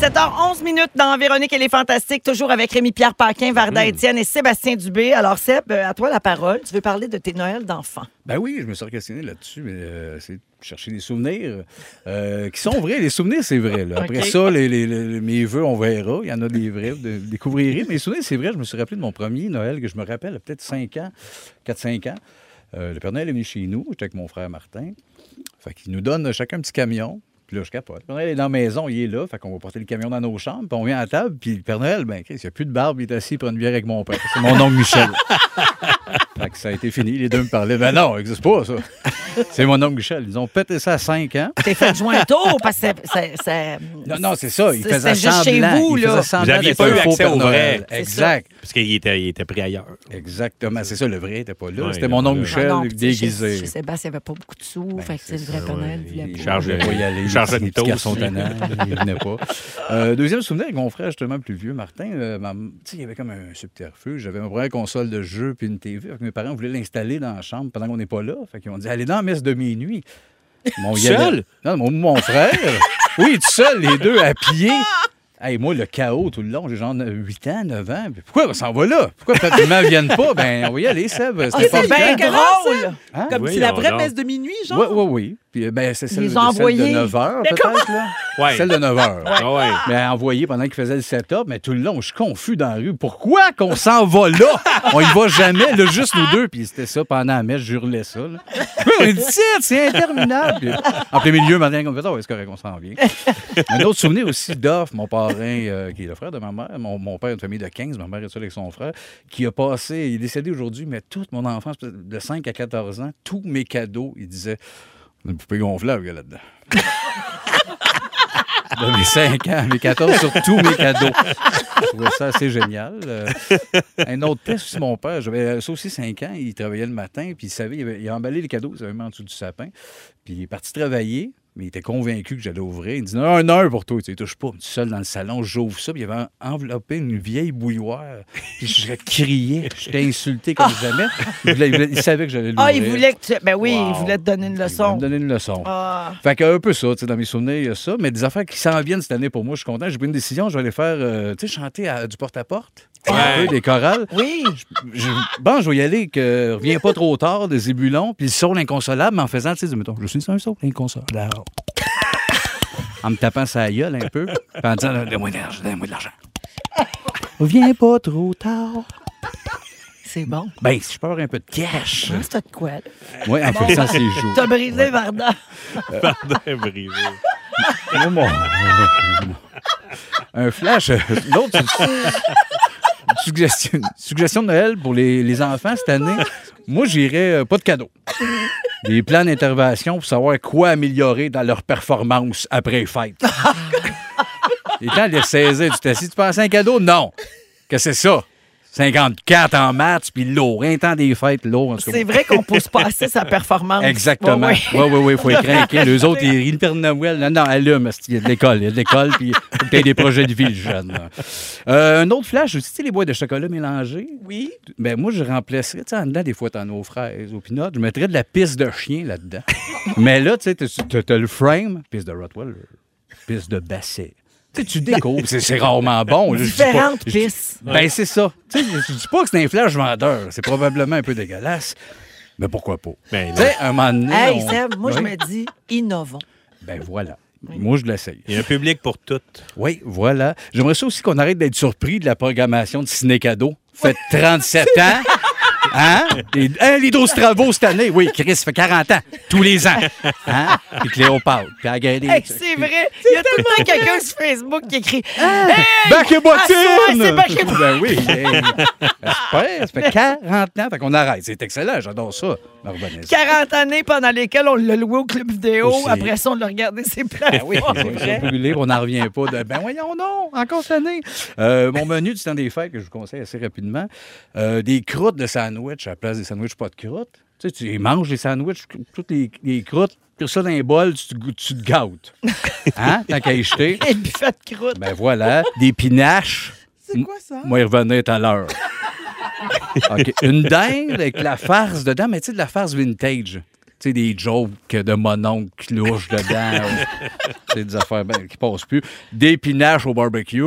17h11 minutes dans Véronique et les Fantastiques, toujours avec Rémi-Pierre Paquin, Varda Étienne et Sébastien Dubé. Alors, Seb, euh, à toi la parole. Tu veux parler de tes Noëls d'enfants. Ben oui, je me suis questionné là-dessus, mais euh, c'est de chercher des souvenirs euh, qui sont vrais. Les souvenirs, c'est vrai. là. Après ça, les, les- les- mes vœux, on verra. Il y en a des vrais, vous découvrirez. Mais les souvenirs, c'est vrai. Je me suis rappelé de mon premier Noël que je me rappelle, peut-être 5 ans, 4-5 ans. Euh, le Père Noël est venu chez nous, j'étais avec mon frère Martin. Fait qu'il nous donne chacun un petit camion. Puis là, je capote. Le Père Noël est dans la maison, il est là. Fait qu'on va porter le camion dans nos chambres. Puis on vient à table. Puis le Père Noël, ben, il n'y a plus de barbe, il est assis pour une bière avec mon père. C'est mon oncle Michel. fait que ça a été fini. Les deux me parlaient. Ben non, ça n'existe pas, ça. C'est mon oncle Michel. Ils ont pété ça à 5 ans. T'es fait un tour parce que c'est- Non, non, c'est ça. Il C'était faisait juste chez semblant. vous, là. Vous semblant n'aviez pas eu accès au vrai. Exact. Parce qu'il était, il était pris ailleurs. Exactement. C'est ça, le vrai n'était pas là. Ouais, C'était mon oncle pas Michel Ah non, déguisé. Chez, chez Sébastien, il n'y avait pas beaucoup de sous. fait que c'est le vrai Père Noël. il voulait Il pas. chargeait pas y aller. Il chargeait toast. garçons tannants, il venait pas. Euh, deuxième souvenir avec mon frère, justement, plus vieux, Martin. euh, ma- tu sais, il y avait comme un subterfuge. J'avais ma première console de jeu puis une TV. Mes parents voulaient l'installer dans la chambre pendant qu'on n'est pas là. Fait qu'ils ont dit Allez dans la messe de minuit. Mon, Seul? Non, mon, mon frère. oui, tout seul, les deux à pied. Hey, moi, le chaos tout le long, j'ai genre 8 ans, 9 ans. Pourquoi on s'en va là? Pourquoi les ne viennent pas? Ben, on va y aller, Seb. Ah, C'était c'est bien drôle! Hein? Comme Oui, c'est la vraie messe de minuit, genre? Oui, oui, oui. Puis, ben, c'est celle, celle de envoyés. 9 heures, Mais peut-être, là. Ouais. Celle de 9 heures. Ah ouais. Mais envoyé pendant qu'il faisait le setup, mais tout le long, je suis confus dans la rue. Pourquoi qu'on s'en va là? On y va jamais, là, juste nous deux. Puis c'était ça pendant la messe, je hurlais ça. Là. on dit, Tiens, c'est interminable. En plein milieu, maintenant, comme ça, oh, c'est correct, on s'en vient. Un autre souvenir aussi d'Off, mon parrain, euh, qui est le frère de ma mère. Mon, mon père une famille de 15, ma mère est seule avec son frère, qui a passé, il est décédé aujourd'hui, mais toute mon enfance, de 5 à 14 ans, tous mes cadeaux, il disait, une poupée gonflable, là-dedans. De mes 5 ans, mes 14, sur tous mes cadeaux. Je trouvais ça assez génial. Euh, un autre test mon père, j'avais ça aussi 5 ans, il travaillait le matin, puis il savait, il, avait- a emballé les cadeaux, il avait mis en dessous du sapin, puis il est parti travailler. Mais il était convaincu que j'allais ouvrir. Il dit Non, un heure pour toi. Tu sais, touche pas. Je suis seul dans le salon, j'ouvre ça. Puis il avait enveloppé une vieille bouilloire. Je criais. J'étais insulté comme jamais. Il, voulait- il voulait- il savait que j'allais l'ouvrir. Ah, il voulait que tu. Ben oui, Wow. il voulait te donner une Il voulait leçon. me donner une leçon. Ah. Fait que un peu ça, tu sais, dans mes souvenirs, il y a ça. Mais des affaires qui s'en viennent cette année pour moi, je suis content. J'ai pris une décision, je vais aller faire, euh, tu sais, chanter à- du porte-à-porte. Un peu des chorales? Oui. Je, bon, je vais y aller, que reviens pas trop tard, des zébulons, puis le saut inconsolable, mais en faisant, tu sais, mettons, je suis un saut inconsolable. En me tapant sa gueule un peu, puis en disant, donne-moi de l'argent, donne-moi de l'argent. Reviens pas trop tard. C'est bon. Ben, si je peux avoir un peu de cash. Hein, C'était de quoi? là? Oui, en faisant ses joues. T'as brisé Varda. Pardon, brisé. Un flash. euh, L'autre, c'est suggestion, suggestion de Noël pour les, les enfants cette année. Moi, j'irais euh, pas de cadeaux. Des plans d'intervention pour savoir quoi améliorer dans leur performance après les fêtes. Et quand les saisir, tu t'assis, tu penses à un cadeau? Non. Que c'est ça? 54 en maths, puis lourd. Un temps des fêtes, lourd. C'est vrai qu'on pousse pas assez sa performance. Exactement. Oui, oui, oui, il faut écrinquer. Les autres, ils Père Noël. Non, non, allume. Il y a de l'école. Il y a de l'école, puis il aies des projets de vie, le jeune. Euh, un autre flash, aussi, tu sais, les boîtes de chocolat mélangées? Oui. Ben, moi, je remplacerais, tu sais, en dedans, des fois, t'en as aux fraises, aux peanuts. Je mettrais de la pisse de chien là-dedans. Mais là, tu sais, t'as- le frame, pisse de Rottweiler, pisse de basset. Tu sais, tu découvres. C'est rarement bon. là, pas- Différentes je- pistes. Ben, c'est ça. Tu sais, je dis pas que c'est un flash vendeur. C'est probablement un peu dégueulasse. Mais pourquoi pas? Ben, Tu sais, un moment donné. Hey, on- Seb, moi, je me dis innovons. Ben voilà. Moi, je l'essaye. Il y a un public pour tout. Oui, voilà. J'aimerais ça aussi qu'on arrête d'être surpris de la programmation de Ciné Cadeau. Fait 37 ans. Hein? Les, hein, les 12 travaux cette année? Oui, Chris fait 40 ans. Tous les ans. Hein? Puis Cléopâtre. Puis Agadé. Hey, c'est vrai. Il y a tout le temps quelqu'un sur Facebook qui écrit Hey! Bac et bottine! c'est bac et Ben oui. hey. J'espère. Ça fait 40 ans. Fait qu'on arrête. C'est excellent. J'adore ça. Me revenez ça. 40 années pendant lesquelles on l'a loué au club vidéo. Aussi. Après ça, on l'a regardé ses plans. Ben oui, on n'en revient pas de ben voyons non, encore cette année. Euh, mon menu du temps des fêtes que je vous conseille assez rapidement, euh, des croûtes de sandwich à la place des sandwichs pas de croûtes. Tu sais, tu manges les sandwichs, toutes les, les croûtes, puis ça dans un bol, tu, te tu gâtes. Hein? Tant qu'à y jeter. Et buffet de croûte. Ben voilà, des pinaches. C'est quoi ça? Moi, revenir tout à l'heure. OK. Une dinde avec la farce dedans, mais tu sais, de la farce vintage. Tu sais, des jokes de mon oncle qui louche dedans. C'est des affaires ben, qui passent plus. Des pinaches au barbecue.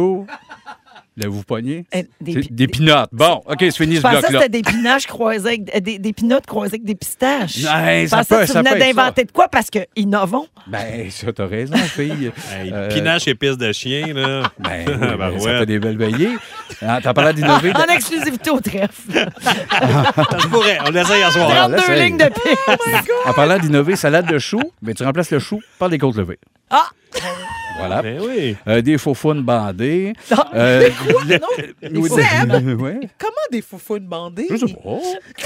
L'avez-vous pogné? Eh, des Des pinottes. Bon, OK, c'est fini Je ce pensais que bloc-là. c'était des pinaches croisés avec, euh, des, des pinottes croisées avec des pistaches. Ouais, Je ça pensais peut- que tu ça venais d'inventer de quoi? Parce que innovons. Ben, ça, t'as raison, fille. Hey, Euh, Pinache et pisse de chien, là. Ben, oui, Ben ben, ça ouais. fait des belles veillées. Hein, T'as parlé d'innover. En exclusivité au trèfle. Ça pourrait. On l'essaye à soir. 32 l'essaye. lignes de piste. En parlant d'innover, salade de choux, ben, tu remplaces le chou par des côtes levées. Ah! Voilà. Ben oui. Euh, des faux bandés. Ah, Euh, quoi? Non, oui, Seb? ouais. Comment des foufounes bandées? Je sais pas.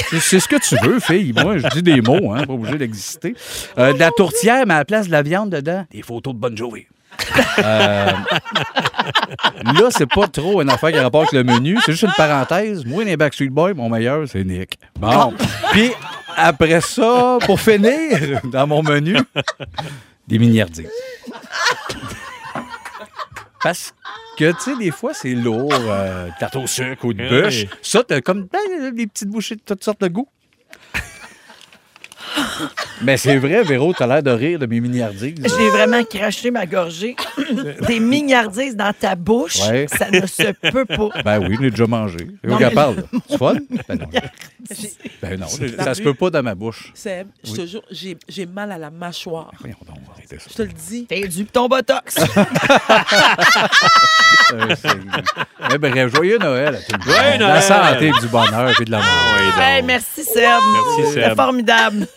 C'est- C'est ce que tu veux, fille. Moi, je dis des mots, hein, pas obligé d'exister. Euh, de la tourtière, mais à la place de la viande dedans, des photos de Bon Jovi. Euh, là, c'est pas trop une affaire qui a rapport avec le menu. C'est juste une parenthèse. Moi, les Backstreet Boys, mon meilleur, c'est Nick. Bon. Puis, après ça, pour finir, dans mon menu, des miniardises. Parce que, tu sais, des fois, c'est lourd, euh, tarte au sucre ou de Oui. bûche. Ça, t'as comme ben, des petites bouchées de toutes sortes de goûts. Mais c'est vrai, Véro, t'as l'air de rire de mes miniardises. J'ai vraiment craché ma gorgée. Des mignardises dans ta bouche, Ouais. ça ne se peut pas. Ben oui, je l'ai déjà mangé. C'est Non, qu'elle mais- parle. C'est fun? Ben non. Ben non, ça se peut pas dans ma bouche. Seb, je Oui. te jure, j'ai j'ai mal à la mâchoire. Je te le dis. T'es du ton botox. Euh, c'est- Mais bref, joyeux Noël à tout le monde. Joyeux La Noël. santé, du bonheur et de l'amour. Hey, merci Seb. Merci, C'était Seb. formidable.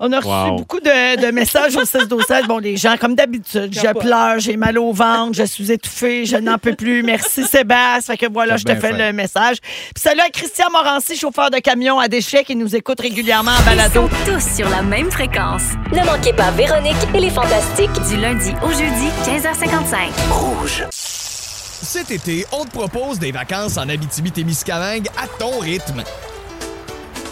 On a reçu Wow. beaucoup de, de messages au 16 12 Bon, les gens, comme d'habitude, je pleure, j'ai mal au ventre, je suis étouffée, je n'en peux plus. Merci Sébastien. Fait que voilà, je te fais fait. le message. Puis salut à Christian Morancy, chauffeur de camion à déchets qui nous écoute régulièrement en Ils balado. sont tous sur la même fréquence. Ne manquez pas Véronique et les Fantastiques. Du lundi au jeudi, 15h55. Cet été, on te propose des vacances en Abitibi-Témiscamingue à ton rythme.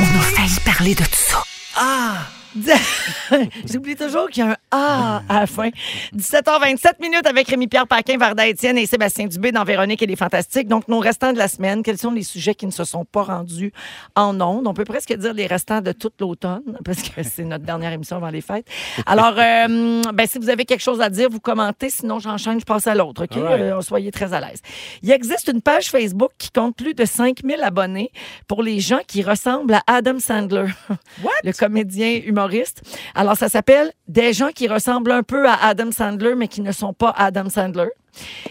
On a failli. Parler de tout ça. Ah! J'oublie toujours qu'il y a un A à la fin. 17h27 minutes avec Rémi-Pierre Paquin, Varda Étienne et Sébastien Dubé dans Véronique et les Fantastiques. Donc, nos restants de la semaine, quels sont les sujets qui ne se sont pas rendus en ondes? On peut presque dire les restants de toute l'automne, parce que c'est notre dernière émission avant les fêtes. Alors, euh, ben, si vous avez quelque chose à dire, vous commentez. Sinon, j'enchaîne, je passe à l'autre. OK? Right. Euh, soyez très à l'aise. Il existe une page Facebook qui compte plus de 5000 abonnés pour les gens qui ressemblent à Adam Sandler, le comédien humoriste. Alors, ça s'appelle Des gens qui ressemblent un peu à Adam Sandler, mais qui ne sont pas Adam Sandler.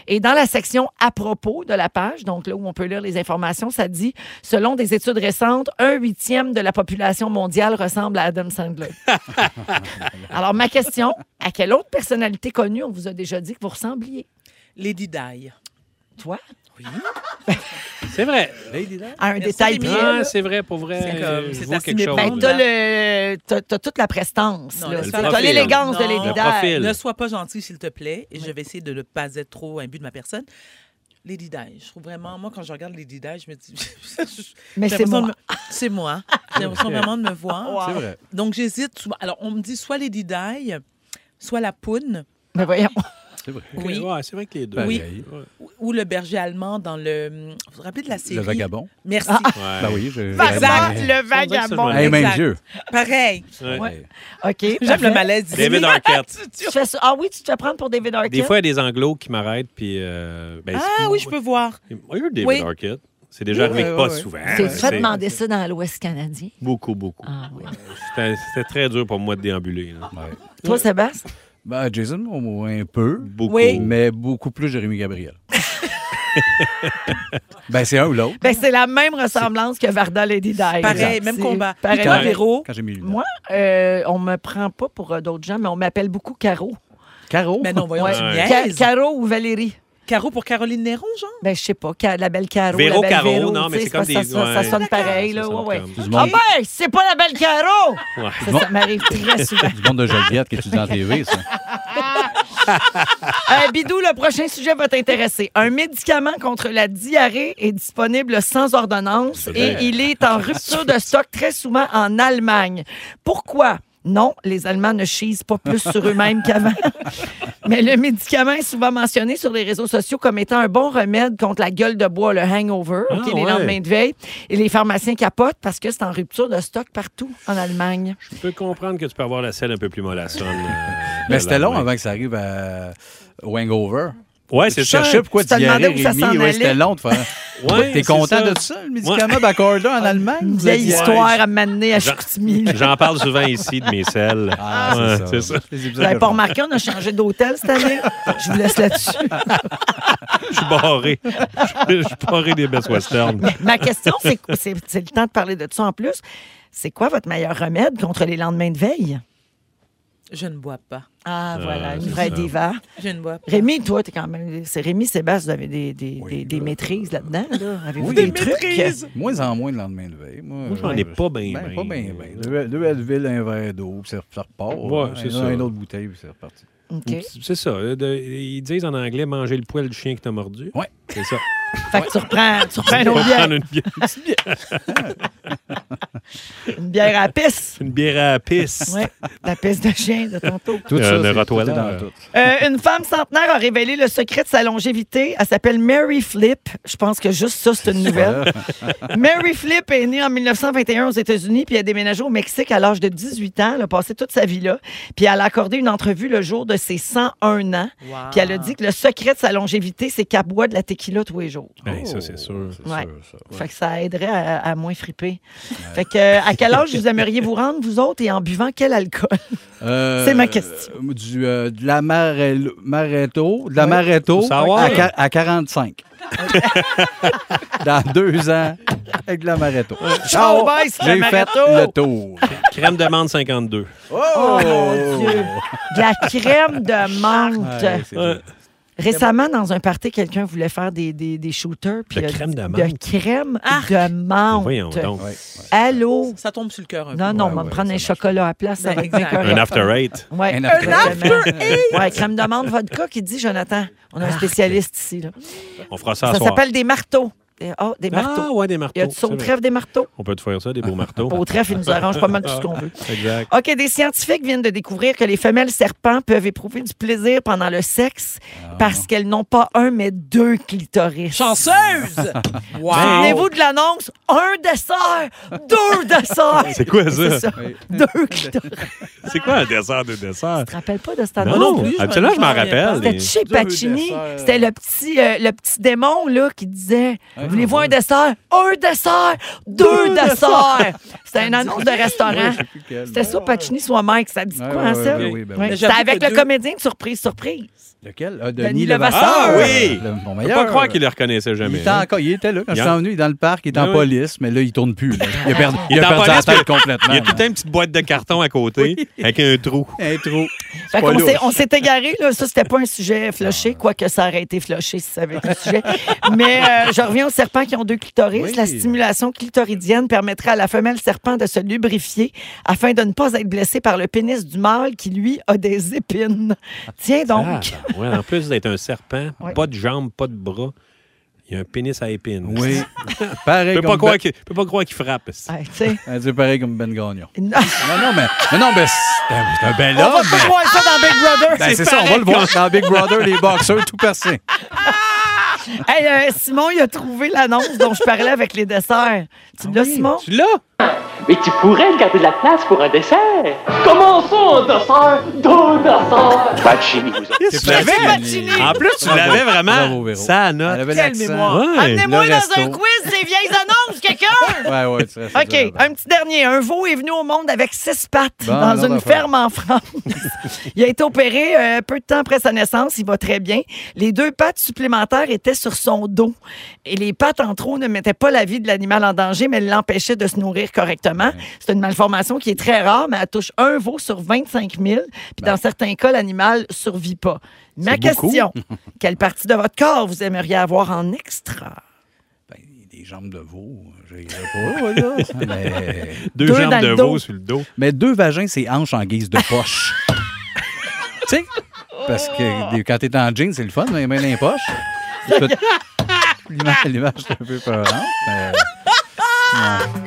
Et dans la section à propos de la page, donc là où on peut lire les informations, ça dit selon des études récentes, un huitième de la population mondiale ressemble à Adam Sandler. Alors, ma question à quelle autre personnalité connue on vous a déjà dit que vous ressembliez? Lady Di. Toi? Oui. C'est vrai. À un détail près. Ah, c'est vrai, pour vrai. C'est comme- je vois quelque chose. Ben, t'as le, t'as, t'as toute la prestance. Non, là. T'as l'élégance de. Lady Le Di. profil. Ne sois pas gentil, s'il te plaît. Et je vais essayer de ne pas être trop imbu de ma personne. Lady Di, je trouve vraiment, moi, quand je regarde Lady Di, je me dis. Mais j'ai c'est l'impression moi. de me- C'est moi. J'ai l'impression vraiment de me voir. C'est vrai. Donc, j'hésite. souvent. Alors, on me dit soit Lady Di, soit la Poune. Ben voyons. C'est vrai. Oui. Ouais, c'est vrai que les deux. Oui. Ouais. Ou- le berger allemand dans le. Vous vous rappelez de la série? Le vagabond. Merci. Ouais. Ben oui, je. Exact. Le vagabond. Hey, même. Dieu. Pareil. Ouais. Ouais. OK. J'aime le malaise. David Arquette. Ah oui, tu te fais prendre pour David Arquette? Des fois, il y a des anglos qui m'arrêtent, puis. euh, ben, Ah oui, je peux voir. Moi, David Oui. Arquette. C'est déjà arrivé oui, pas oui. souvent. T'es fait demander ça dans l'Ouest canadien? Beaucoup, beaucoup. Ah oui. C'était c'était très dur pour moi de déambuler. là. Ouais. Toi, Sébastien? Ben, Jason, au moins un peu. Beaucoup. Oui. Mais beaucoup plus Jérémy Gabriel. ben, c'est un ou l'autre. Ben, c'est la même ressemblance que Varda Lady Di. Pareil, Exact. même combat. Pareil. Toi, Véro, Quand j'ai mis. Moi, euh, on me prend pas pour euh, d'autres gens, mais on m'appelle beaucoup Caro. Caro? Mais non, voyons, Ouais. Ca-. Caro ou Valérie? Caro pour Caroline Néron, genre? Ben, je sais pas. Ca- La belle Caro, Véro la belle Caro, Véro, non, mais tu c'est comme ça, des- ça, sonne pareil, là. Ouais, ouais. Ah ben, c'est pas la belle Caro! Ouais. Ça, ça m'arrive très souvent. du monde de Joliette qui étudie en TV, ça. Euh, Bidou, le prochain sujet va t'intéresser. Un médicament contre la diarrhée est disponible sans ordonnance et il est en rupture de stock très souvent en Allemagne. Pourquoi? Non, les Allemands ne chisent pas plus sur eux-mêmes qu'avant. Mais le médicament est souvent mentionné sur les réseaux sociaux comme étant un bon remède contre la gueule de bois, le hangover, Ah, OK, les ouais. lendemains de veille. Et les pharmaciens capotent parce que c'est en rupture de stock partout en Allemagne. Je peux comprendre que tu peux avoir la selle un peu plus mollassonne. euh, Mais c'était long avant que ça arrive à... au hangover. Ouais, c'est ça. cherchais pourquoi Tu te demandais où ça Rémi? s'en Ouais, allait. c'était long de faire. Ouais, T'es content ça. de ça, le médicament Bacarda en Allemagne? Une vieille histoire à m'amener à Chicoutimi. J'en parle souvent ici de mes selles. Ah, c'est Ouais, ça. c'est Vous n'avez pas remarqué, on a changé d'hôtel cette année? Je vous laisse là-dessus. Je suis barré. Je suis barré des Best Western. Ma question, c'est le temps de parler de ça en plus. C'est quoi votre meilleur remède contre les lendemains de veille? Je ne bois pas. Ah, voilà, une vraie ça. diva. Je ne pas. Rémi, toi, t'es quand même. C'est Rémi Sébastien, vous avez des, des, des, des maîtrises là-dedans. Là. Avez-vous Oui. des, Des trucs? Moins en moins de lendemain de veille. Moi, Moi, j'en ai pas bien, Ben, pas bien, bien. Deux, deux Advil, un verre d'eau, puis ça, repart. Ouais, c'est Un- ça. Une autre bouteille, puis c'est reparti. OK. C'est ça. euh, de- ils disent en anglais manger le poil du chien qui t'a mordu. Ouais. C'est ça. Fait que tu reprends, tu reprends une autre bière. prendre une bière. Une bière à pisse. Une bière à la pisse. Oui, la pisse de chien de tantôt. Tout Euh, ça, tout dans tout. Euh, une femme centenaire a révélé le secret de sa longévité. Elle s'appelle Mary Flip. Je pense que juste ça, c'est une nouvelle. Mary Flip est née en 1921 aux États-Unis, puis elle a déménagé au Mexique à l'âge de 18 ans. Elle a passé toute sa vie là. Puis elle a accordé une entrevue le jour de ses 101 ans. Wow. Puis elle a dit que le secret de sa longévité, c'est qu'elle boit de la tequila tous les jours. Ben, ça, c'est sûr. C'est Ouais. sûr, ça. Ouais. Fait que ça aiderait à, à moins friper. Fait que, euh, à quel âge vous aimeriez vous rendre, vous autres, et en buvant quel alcool? Euh, C'est ma question. euh, Du, euh, de la Marello- Maretto, de la. Maretto à, qua- à 45. Dans deux ans, avec de la Maretto. Ciao, J'ai fait le tour. Crème de menthe 52. Oh, mon Dieu! De la crème de menthe. Ouais. Récemment, dans un party, quelqu'un voulait faire des, des, des shooters. puis De crème de De menthe? crème Arc. de menthe. Voyons donc. Allô? Ça tombe sur le cœur un peu. Non, non, on va me prendre un chocolat à la place. Ça correct. Un after eight. Ouais, Un after exactement. Ouais, crème de menthe vodka qui dit Jonathan. On a un spécialiste ici. Là. On fera ça à Ça s'appelle des marteaux. Des- Ah, des Ah, marteaux. ouais, des marteaux. Y a-tu ça au c'est vrai. trèfle des marteaux? On peut te faire ça, des beaux marteaux. Au trèfle, il nous arrange pas mal tout ce qu'on veut. Exact. OK, des scientifiques viennent de découvrir que les femelles serpents peuvent éprouver du plaisir pendant le sexe parce qu'elles n'ont pas un, mais deux clitoris. Chanceuse! Wow! Souvenez-vous de l'annonce? Un dessert, deux desserts. C'est quoi ça? Deux clitoris. C'est quoi un dessert de dessert? Tu te rappelles pas de cette Non, annonce? non plus, je absolument, je m'en rappelle. C'était Les- chez Deux Pacini? desserts. C'était le petit, euh, le petit démon là, qui disait Ah, Voulez-vous ouais. un dessert? Un dessert, deux, Deux desserts. C'était une annonce de restaurant. C'était ça, Pacini soit Mike. Ça dit Ouais, quoi, ouais, hein, ça? ben C'était avec le deux- comédien de surprise, surprise. Lequel? Ah, Denis Denis Levasseur. Ah oui! Le- mon Je meilleur. peux pas croire qu'il le reconnaissait Il jamais. était, encore, il était là quand Il je suis venu dans le parc, il était en Oui. police, mais là, il tourne plus. là. Il a perdu, Il il est a en perdu la police, tête complètement. Il y a tout temps une petite boîte de carton à côté avec un trou. Un trou. Fait qu'on s'est- on s'est égaré, là. Ça, c'était pas un sujet flushé, quoique ça aurait été flushé si ça avait été un sujet. Mais euh, je reviens aux serpents qui ont deux clitoris. Oui. La stimulation clitoridienne permettrait à la femelle serpent de se lubrifier afin de ne pas être blessée par le pénis du mâle qui, lui, a des épines. Tiens donc. Ah, ouais, en plus d'être un serpent, Ouais. pas de jambes, pas de bras, il y a un pénis à épines. Oui. Je Pareil peux pas comme croire Ben- qu'il peut pas croire qu'il frappe. Ouais, tu sais. Ah, C'est pareil comme Ben Gagnon. Non. Non, non, mais, mais non, mais c'est un, bel On va homme. pas mais- voir ça dans Big Brother. Ben, c'est ça, on va le voir dans Big Brother, les boxeurs tout percés. Hey, euh, Simon, il a trouvé l'annonce dont je parlais avec les desserts. Tu l'as, Simon? Tu l'as? Mais tu pourrais garder de la place pour un dessert. Comment ça, un dessert? Deux desserts. Pas de chimie, vous autres. Tu l'avais? En plus, tu Bravo. l'avais vraiment. Ça note. avait Quelle mémoire. Amenez-moi dans un quiz ces vieilles annonces, quelqu'un! Ouais, ouais, tu OK, ben. un petit dernier. Un veau est venu au monde avec six pattes Bon, dans une ferme en France. il a été opéré euh, peu de temps après sa naissance. Il va très bien. Les deux pattes supplémentaires étaient sur son dos. Et les pattes en trop ne mettaient pas la vie de l'animal en danger, mais l'empêchaient de se nourrir correctement. C'est une malformation qui est très rare, mais elle touche un veau sur 25 000. Puis dans certains cas, l'animal survit pas. Ma Ben. Question, quelle partie de votre corps vous aimeriez avoir en extra? Jambes de veau, je dirais pas, là. Mais, Deux, Deux jambes de veau sur le dos. mais deux vagins, c'est hanches en guise de poche. tu sais, parce que quand t'es en jeans, c'est le fun, les mains dans les poches. L'image, l'image, c'est un peu peurante. mais- ouais.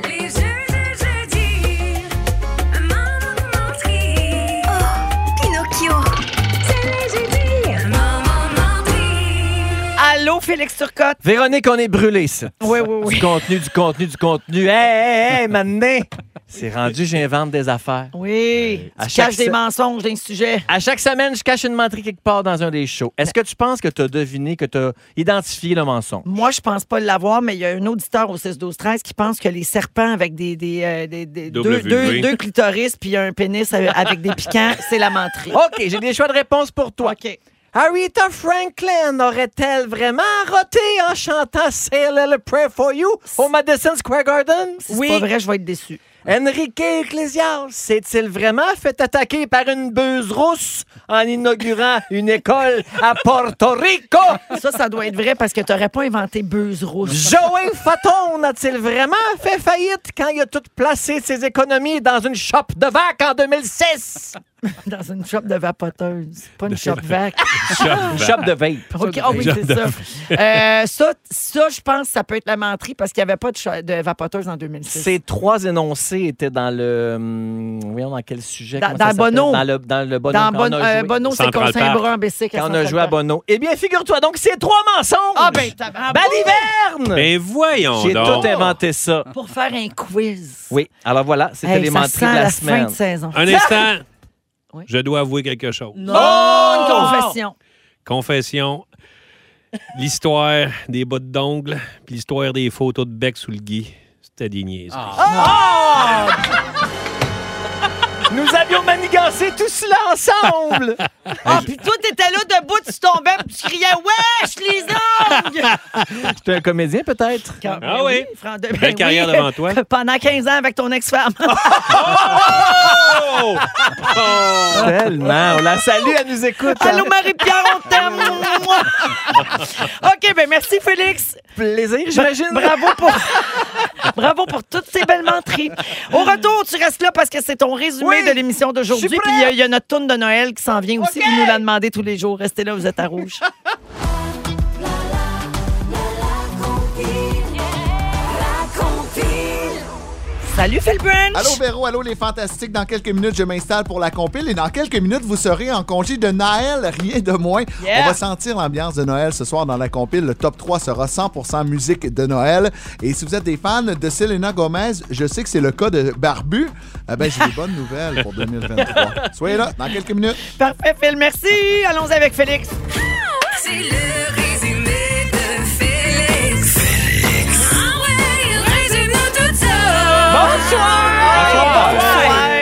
Félix Turcotte. Véronique, on est brûlés, ça. Oui, oui, oui. Du contenu, du contenu, du contenu. Hey, hey, hey, maintenant, c'est rendu, j'invente des affaires. Oui. À Tu chaque caches des mensonges d'un sujet. À chaque semaine, je cache une menterie quelque part dans un des shows. Est-ce que tu penses que tu as deviné, que tu as identifié le mensonge? Moi, je pense pas l'avoir, mais il y a un auditeur au 6-12-13 qui pense que les serpents avec des, des, euh, des- des- Double deux, deux, vulvé. deux clitoris puis un pénis avec avec des piquants, c'est la menterie. OK, j'ai des choix de réponse pour toi. OK. Aretha Franklin aurait-elle vraiment roté en chantant Say a Little Prayer for You au Madison Square Garden? Si c'est pas vrai, je vais être déçu. Enrique Iglesias s'est-il vraiment fait attaquer par une buse rousse en inaugurant une école à Porto Rico? Ça, ça doit être vrai parce que tu n'aurais pas inventé buse rouge. Joey Fatone a-t-il vraiment fait faillite quand il a tout placé ses économies dans une shop de vac en 2006? Dans une shop de vapoteuse. Pas une shop vac. Une shop de vape. OK, ah oui, c'est ça. Euh, ça. Ça, je pense que ça peut être la menterie parce qu'il n'y avait pas de, de vapoteuse en 2006. Ces trois énoncés étaient dans le. hum, voyons dans quel sujet? Dans- comment dans ça s'appelle? Bono. Dans le, dans le Bono. Dans Bon- a euh. Bono, c'est Central Conseil Park. Brun Bessic à Quand on a joué à. Bono. Eh bien, figure-toi, donc, c'est trois mensonges! Ah, ben. Ben d'hiverne! Ben voyons J'ai tout inventé ça. Pour faire un quiz. Oui, alors voilà, c'était Hey, les menteries de la, la semaine. fin de saison. Un instant. Je dois avouer quelque chose. Non! une confession. Confession. L'histoire des bouts d'ongles, puis l'histoire des photos de bec sous le gui, c'était des niaiseries. Ah! Nous avions manigancé tout cela ensemble! Ah, puis toi, t'étais là debout, tu tombais, puis tu criais Wesh, les ongles! J'étais un comédien, peut-être? Ah oui. Fran- ben Belle carrière devant toi. Pendant 15 ans avec ton ex-femme. Oh! Tellement. On la salue, elle nous écoute. Allô, Marie-Pierre, on t'aime! OK, ben merci, Félix. Plaisir, j'imagine. Bravo pour... Bravo pour toutes ces belles menteries. Au retour, tu restes là parce que c'est ton résumé De l'émission d'aujourd'hui. Puis il y a- il y, a notre tourne de Noël qui s'en vient aussi. Puis nous l'a demandé tous les jours. Restez là, vous êtes à rouge. Salut, Phil Branch! Allô Véro, allô les fantastiques. Dans quelques minutes, je m'installe pour la compile et dans quelques minutes, vous serez en congé de Noël, rien de moins. Yeah. On va sentir l'ambiance de Noël ce soir dans la compile. Le top 3 sera 100% musique de Noël. Et si vous êtes des fans de Selena Gomez, je sais que c'est le cas de Barbu. Eh ben, j'ai des bonnes nouvelles pour 2023. Soyez là dans quelques minutes. Parfait, Phil, merci. Allons avec Félix. C'est le Bonsoir!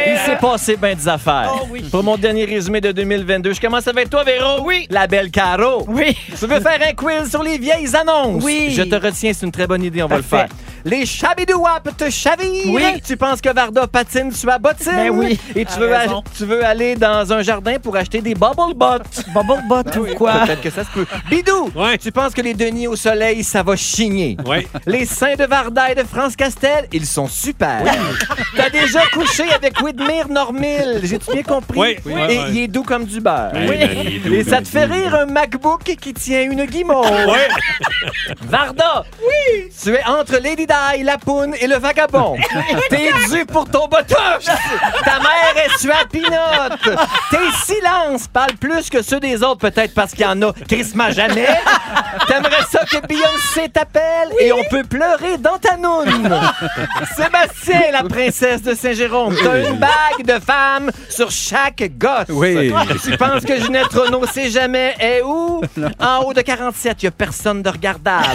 Il s'est passé bien des affaires. Oh oui. Pour mon dernier résumé de 2022, je commence avec toi, Véro. Oui. La belle Caro. Oui. Tu veux faire un quiz sur les vieilles annonces? Oui. Je te retiens, c'est une très bonne idée, on va le faire. Les chabidouap te chavirent. Oui. Tu penses que Varda patine sur la bottine? Ben oui. Et tu veux, raison. tu veux aller dans un jardin pour acheter des bubble butts. Bubble butt ou quoi? Peut-être que ça se peut. Bidou, Ouais. tu penses que les Denis au soleil, ça va chigner? Ouais. Les seins de Varda et de France Castel, ils sont super. T'as déjà couché avec Widmere Normil, j'ai-tu bien compris? Oui, oui, Et oui. il est doux comme du beurre. Oui, ben, il est doux Et ça te fait rire un MacBook qui tient une guimauve? Ouais. Varda, oui. tu es entre Lady Di, la poune et le vagabond. T'es dû pour ton botox. Ta mère est pinotte. Tes silences parlent plus que ceux des autres, peut-être parce qu'il y en a crissement jamais. T'aimerais ça que Beyoncé t'appelle et on peut pleurer dans ta noune. Sébastien, la princesse de Saint-Jérôme, t'as une bague de femme sur chaque gosse. Oui. Tu penses que Ginette Renault sait jamais est où? En haut de 47, y a personne de regardable.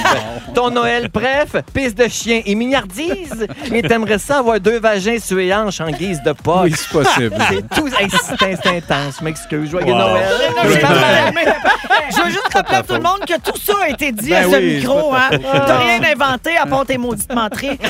Ton Noël bref, pisse de chien et mignardise. Et t'aimerais ça avoir deux vagins sur les hanches en guise de pote. Oui, c'est possible. C'est tout. Hey, c'est intense, je m'excuse. Joyeux Wow. Noël. Je. Je veux juste rappeler à tout le monde que tout ça a été dit Ben à ce oui, micro. Hein? T'as rien inventé à part tes maudites menteries.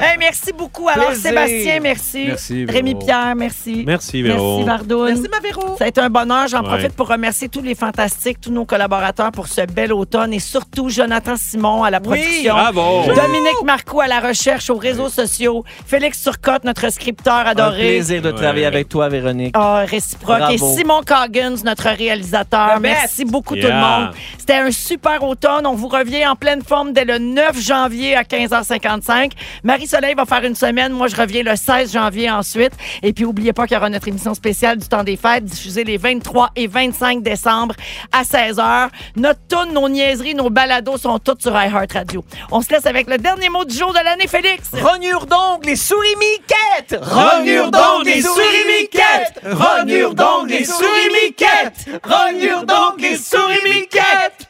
Hey, merci beaucoup. Alors, Plaisir. Sébastien, merci. Merci. Rémi-Pierre, merci. Merci, Véro. Merci, Vardoune. Merci, ma Véro. Ça a été un bonheur. J'en Ouais. profite pour remercier tous les fantastiques, tous nos collaborateurs pour ce bel automne et surtout Jonathan Simon à la production. Bravo. Dominique Marcoux à la recherche aux réseaux sociaux. Félix Turcotte, notre scripteur Un adoré. plaisir de travailler avec toi, Véronique. Ah, réciproque. Bravo. Et Simon Coggins, notre réalisateur. Best. Merci beaucoup tout le monde. C'était un super automne. On vous revient en pleine forme dès le 9 janvier à 15h55. Marie-Soleil va faire une semaine. Moi, je reviens le 16 janvier ensuite. Et puis, n'oubliez pas qu'il y aura notre émission spéciale du temps des fêtes diffusée les 23 et 25 décembre à 16h. Notre tune, nos niaiseries, nos balados sont toutes sur iHeartRadio. On se laisse avec le dernier mot du jour de l'année, Félix. Rognure donc les souris miquettes! Rognure donc les souris miquettes! Rognure donc les souris miquettes! Rognure donc les souris miquettes!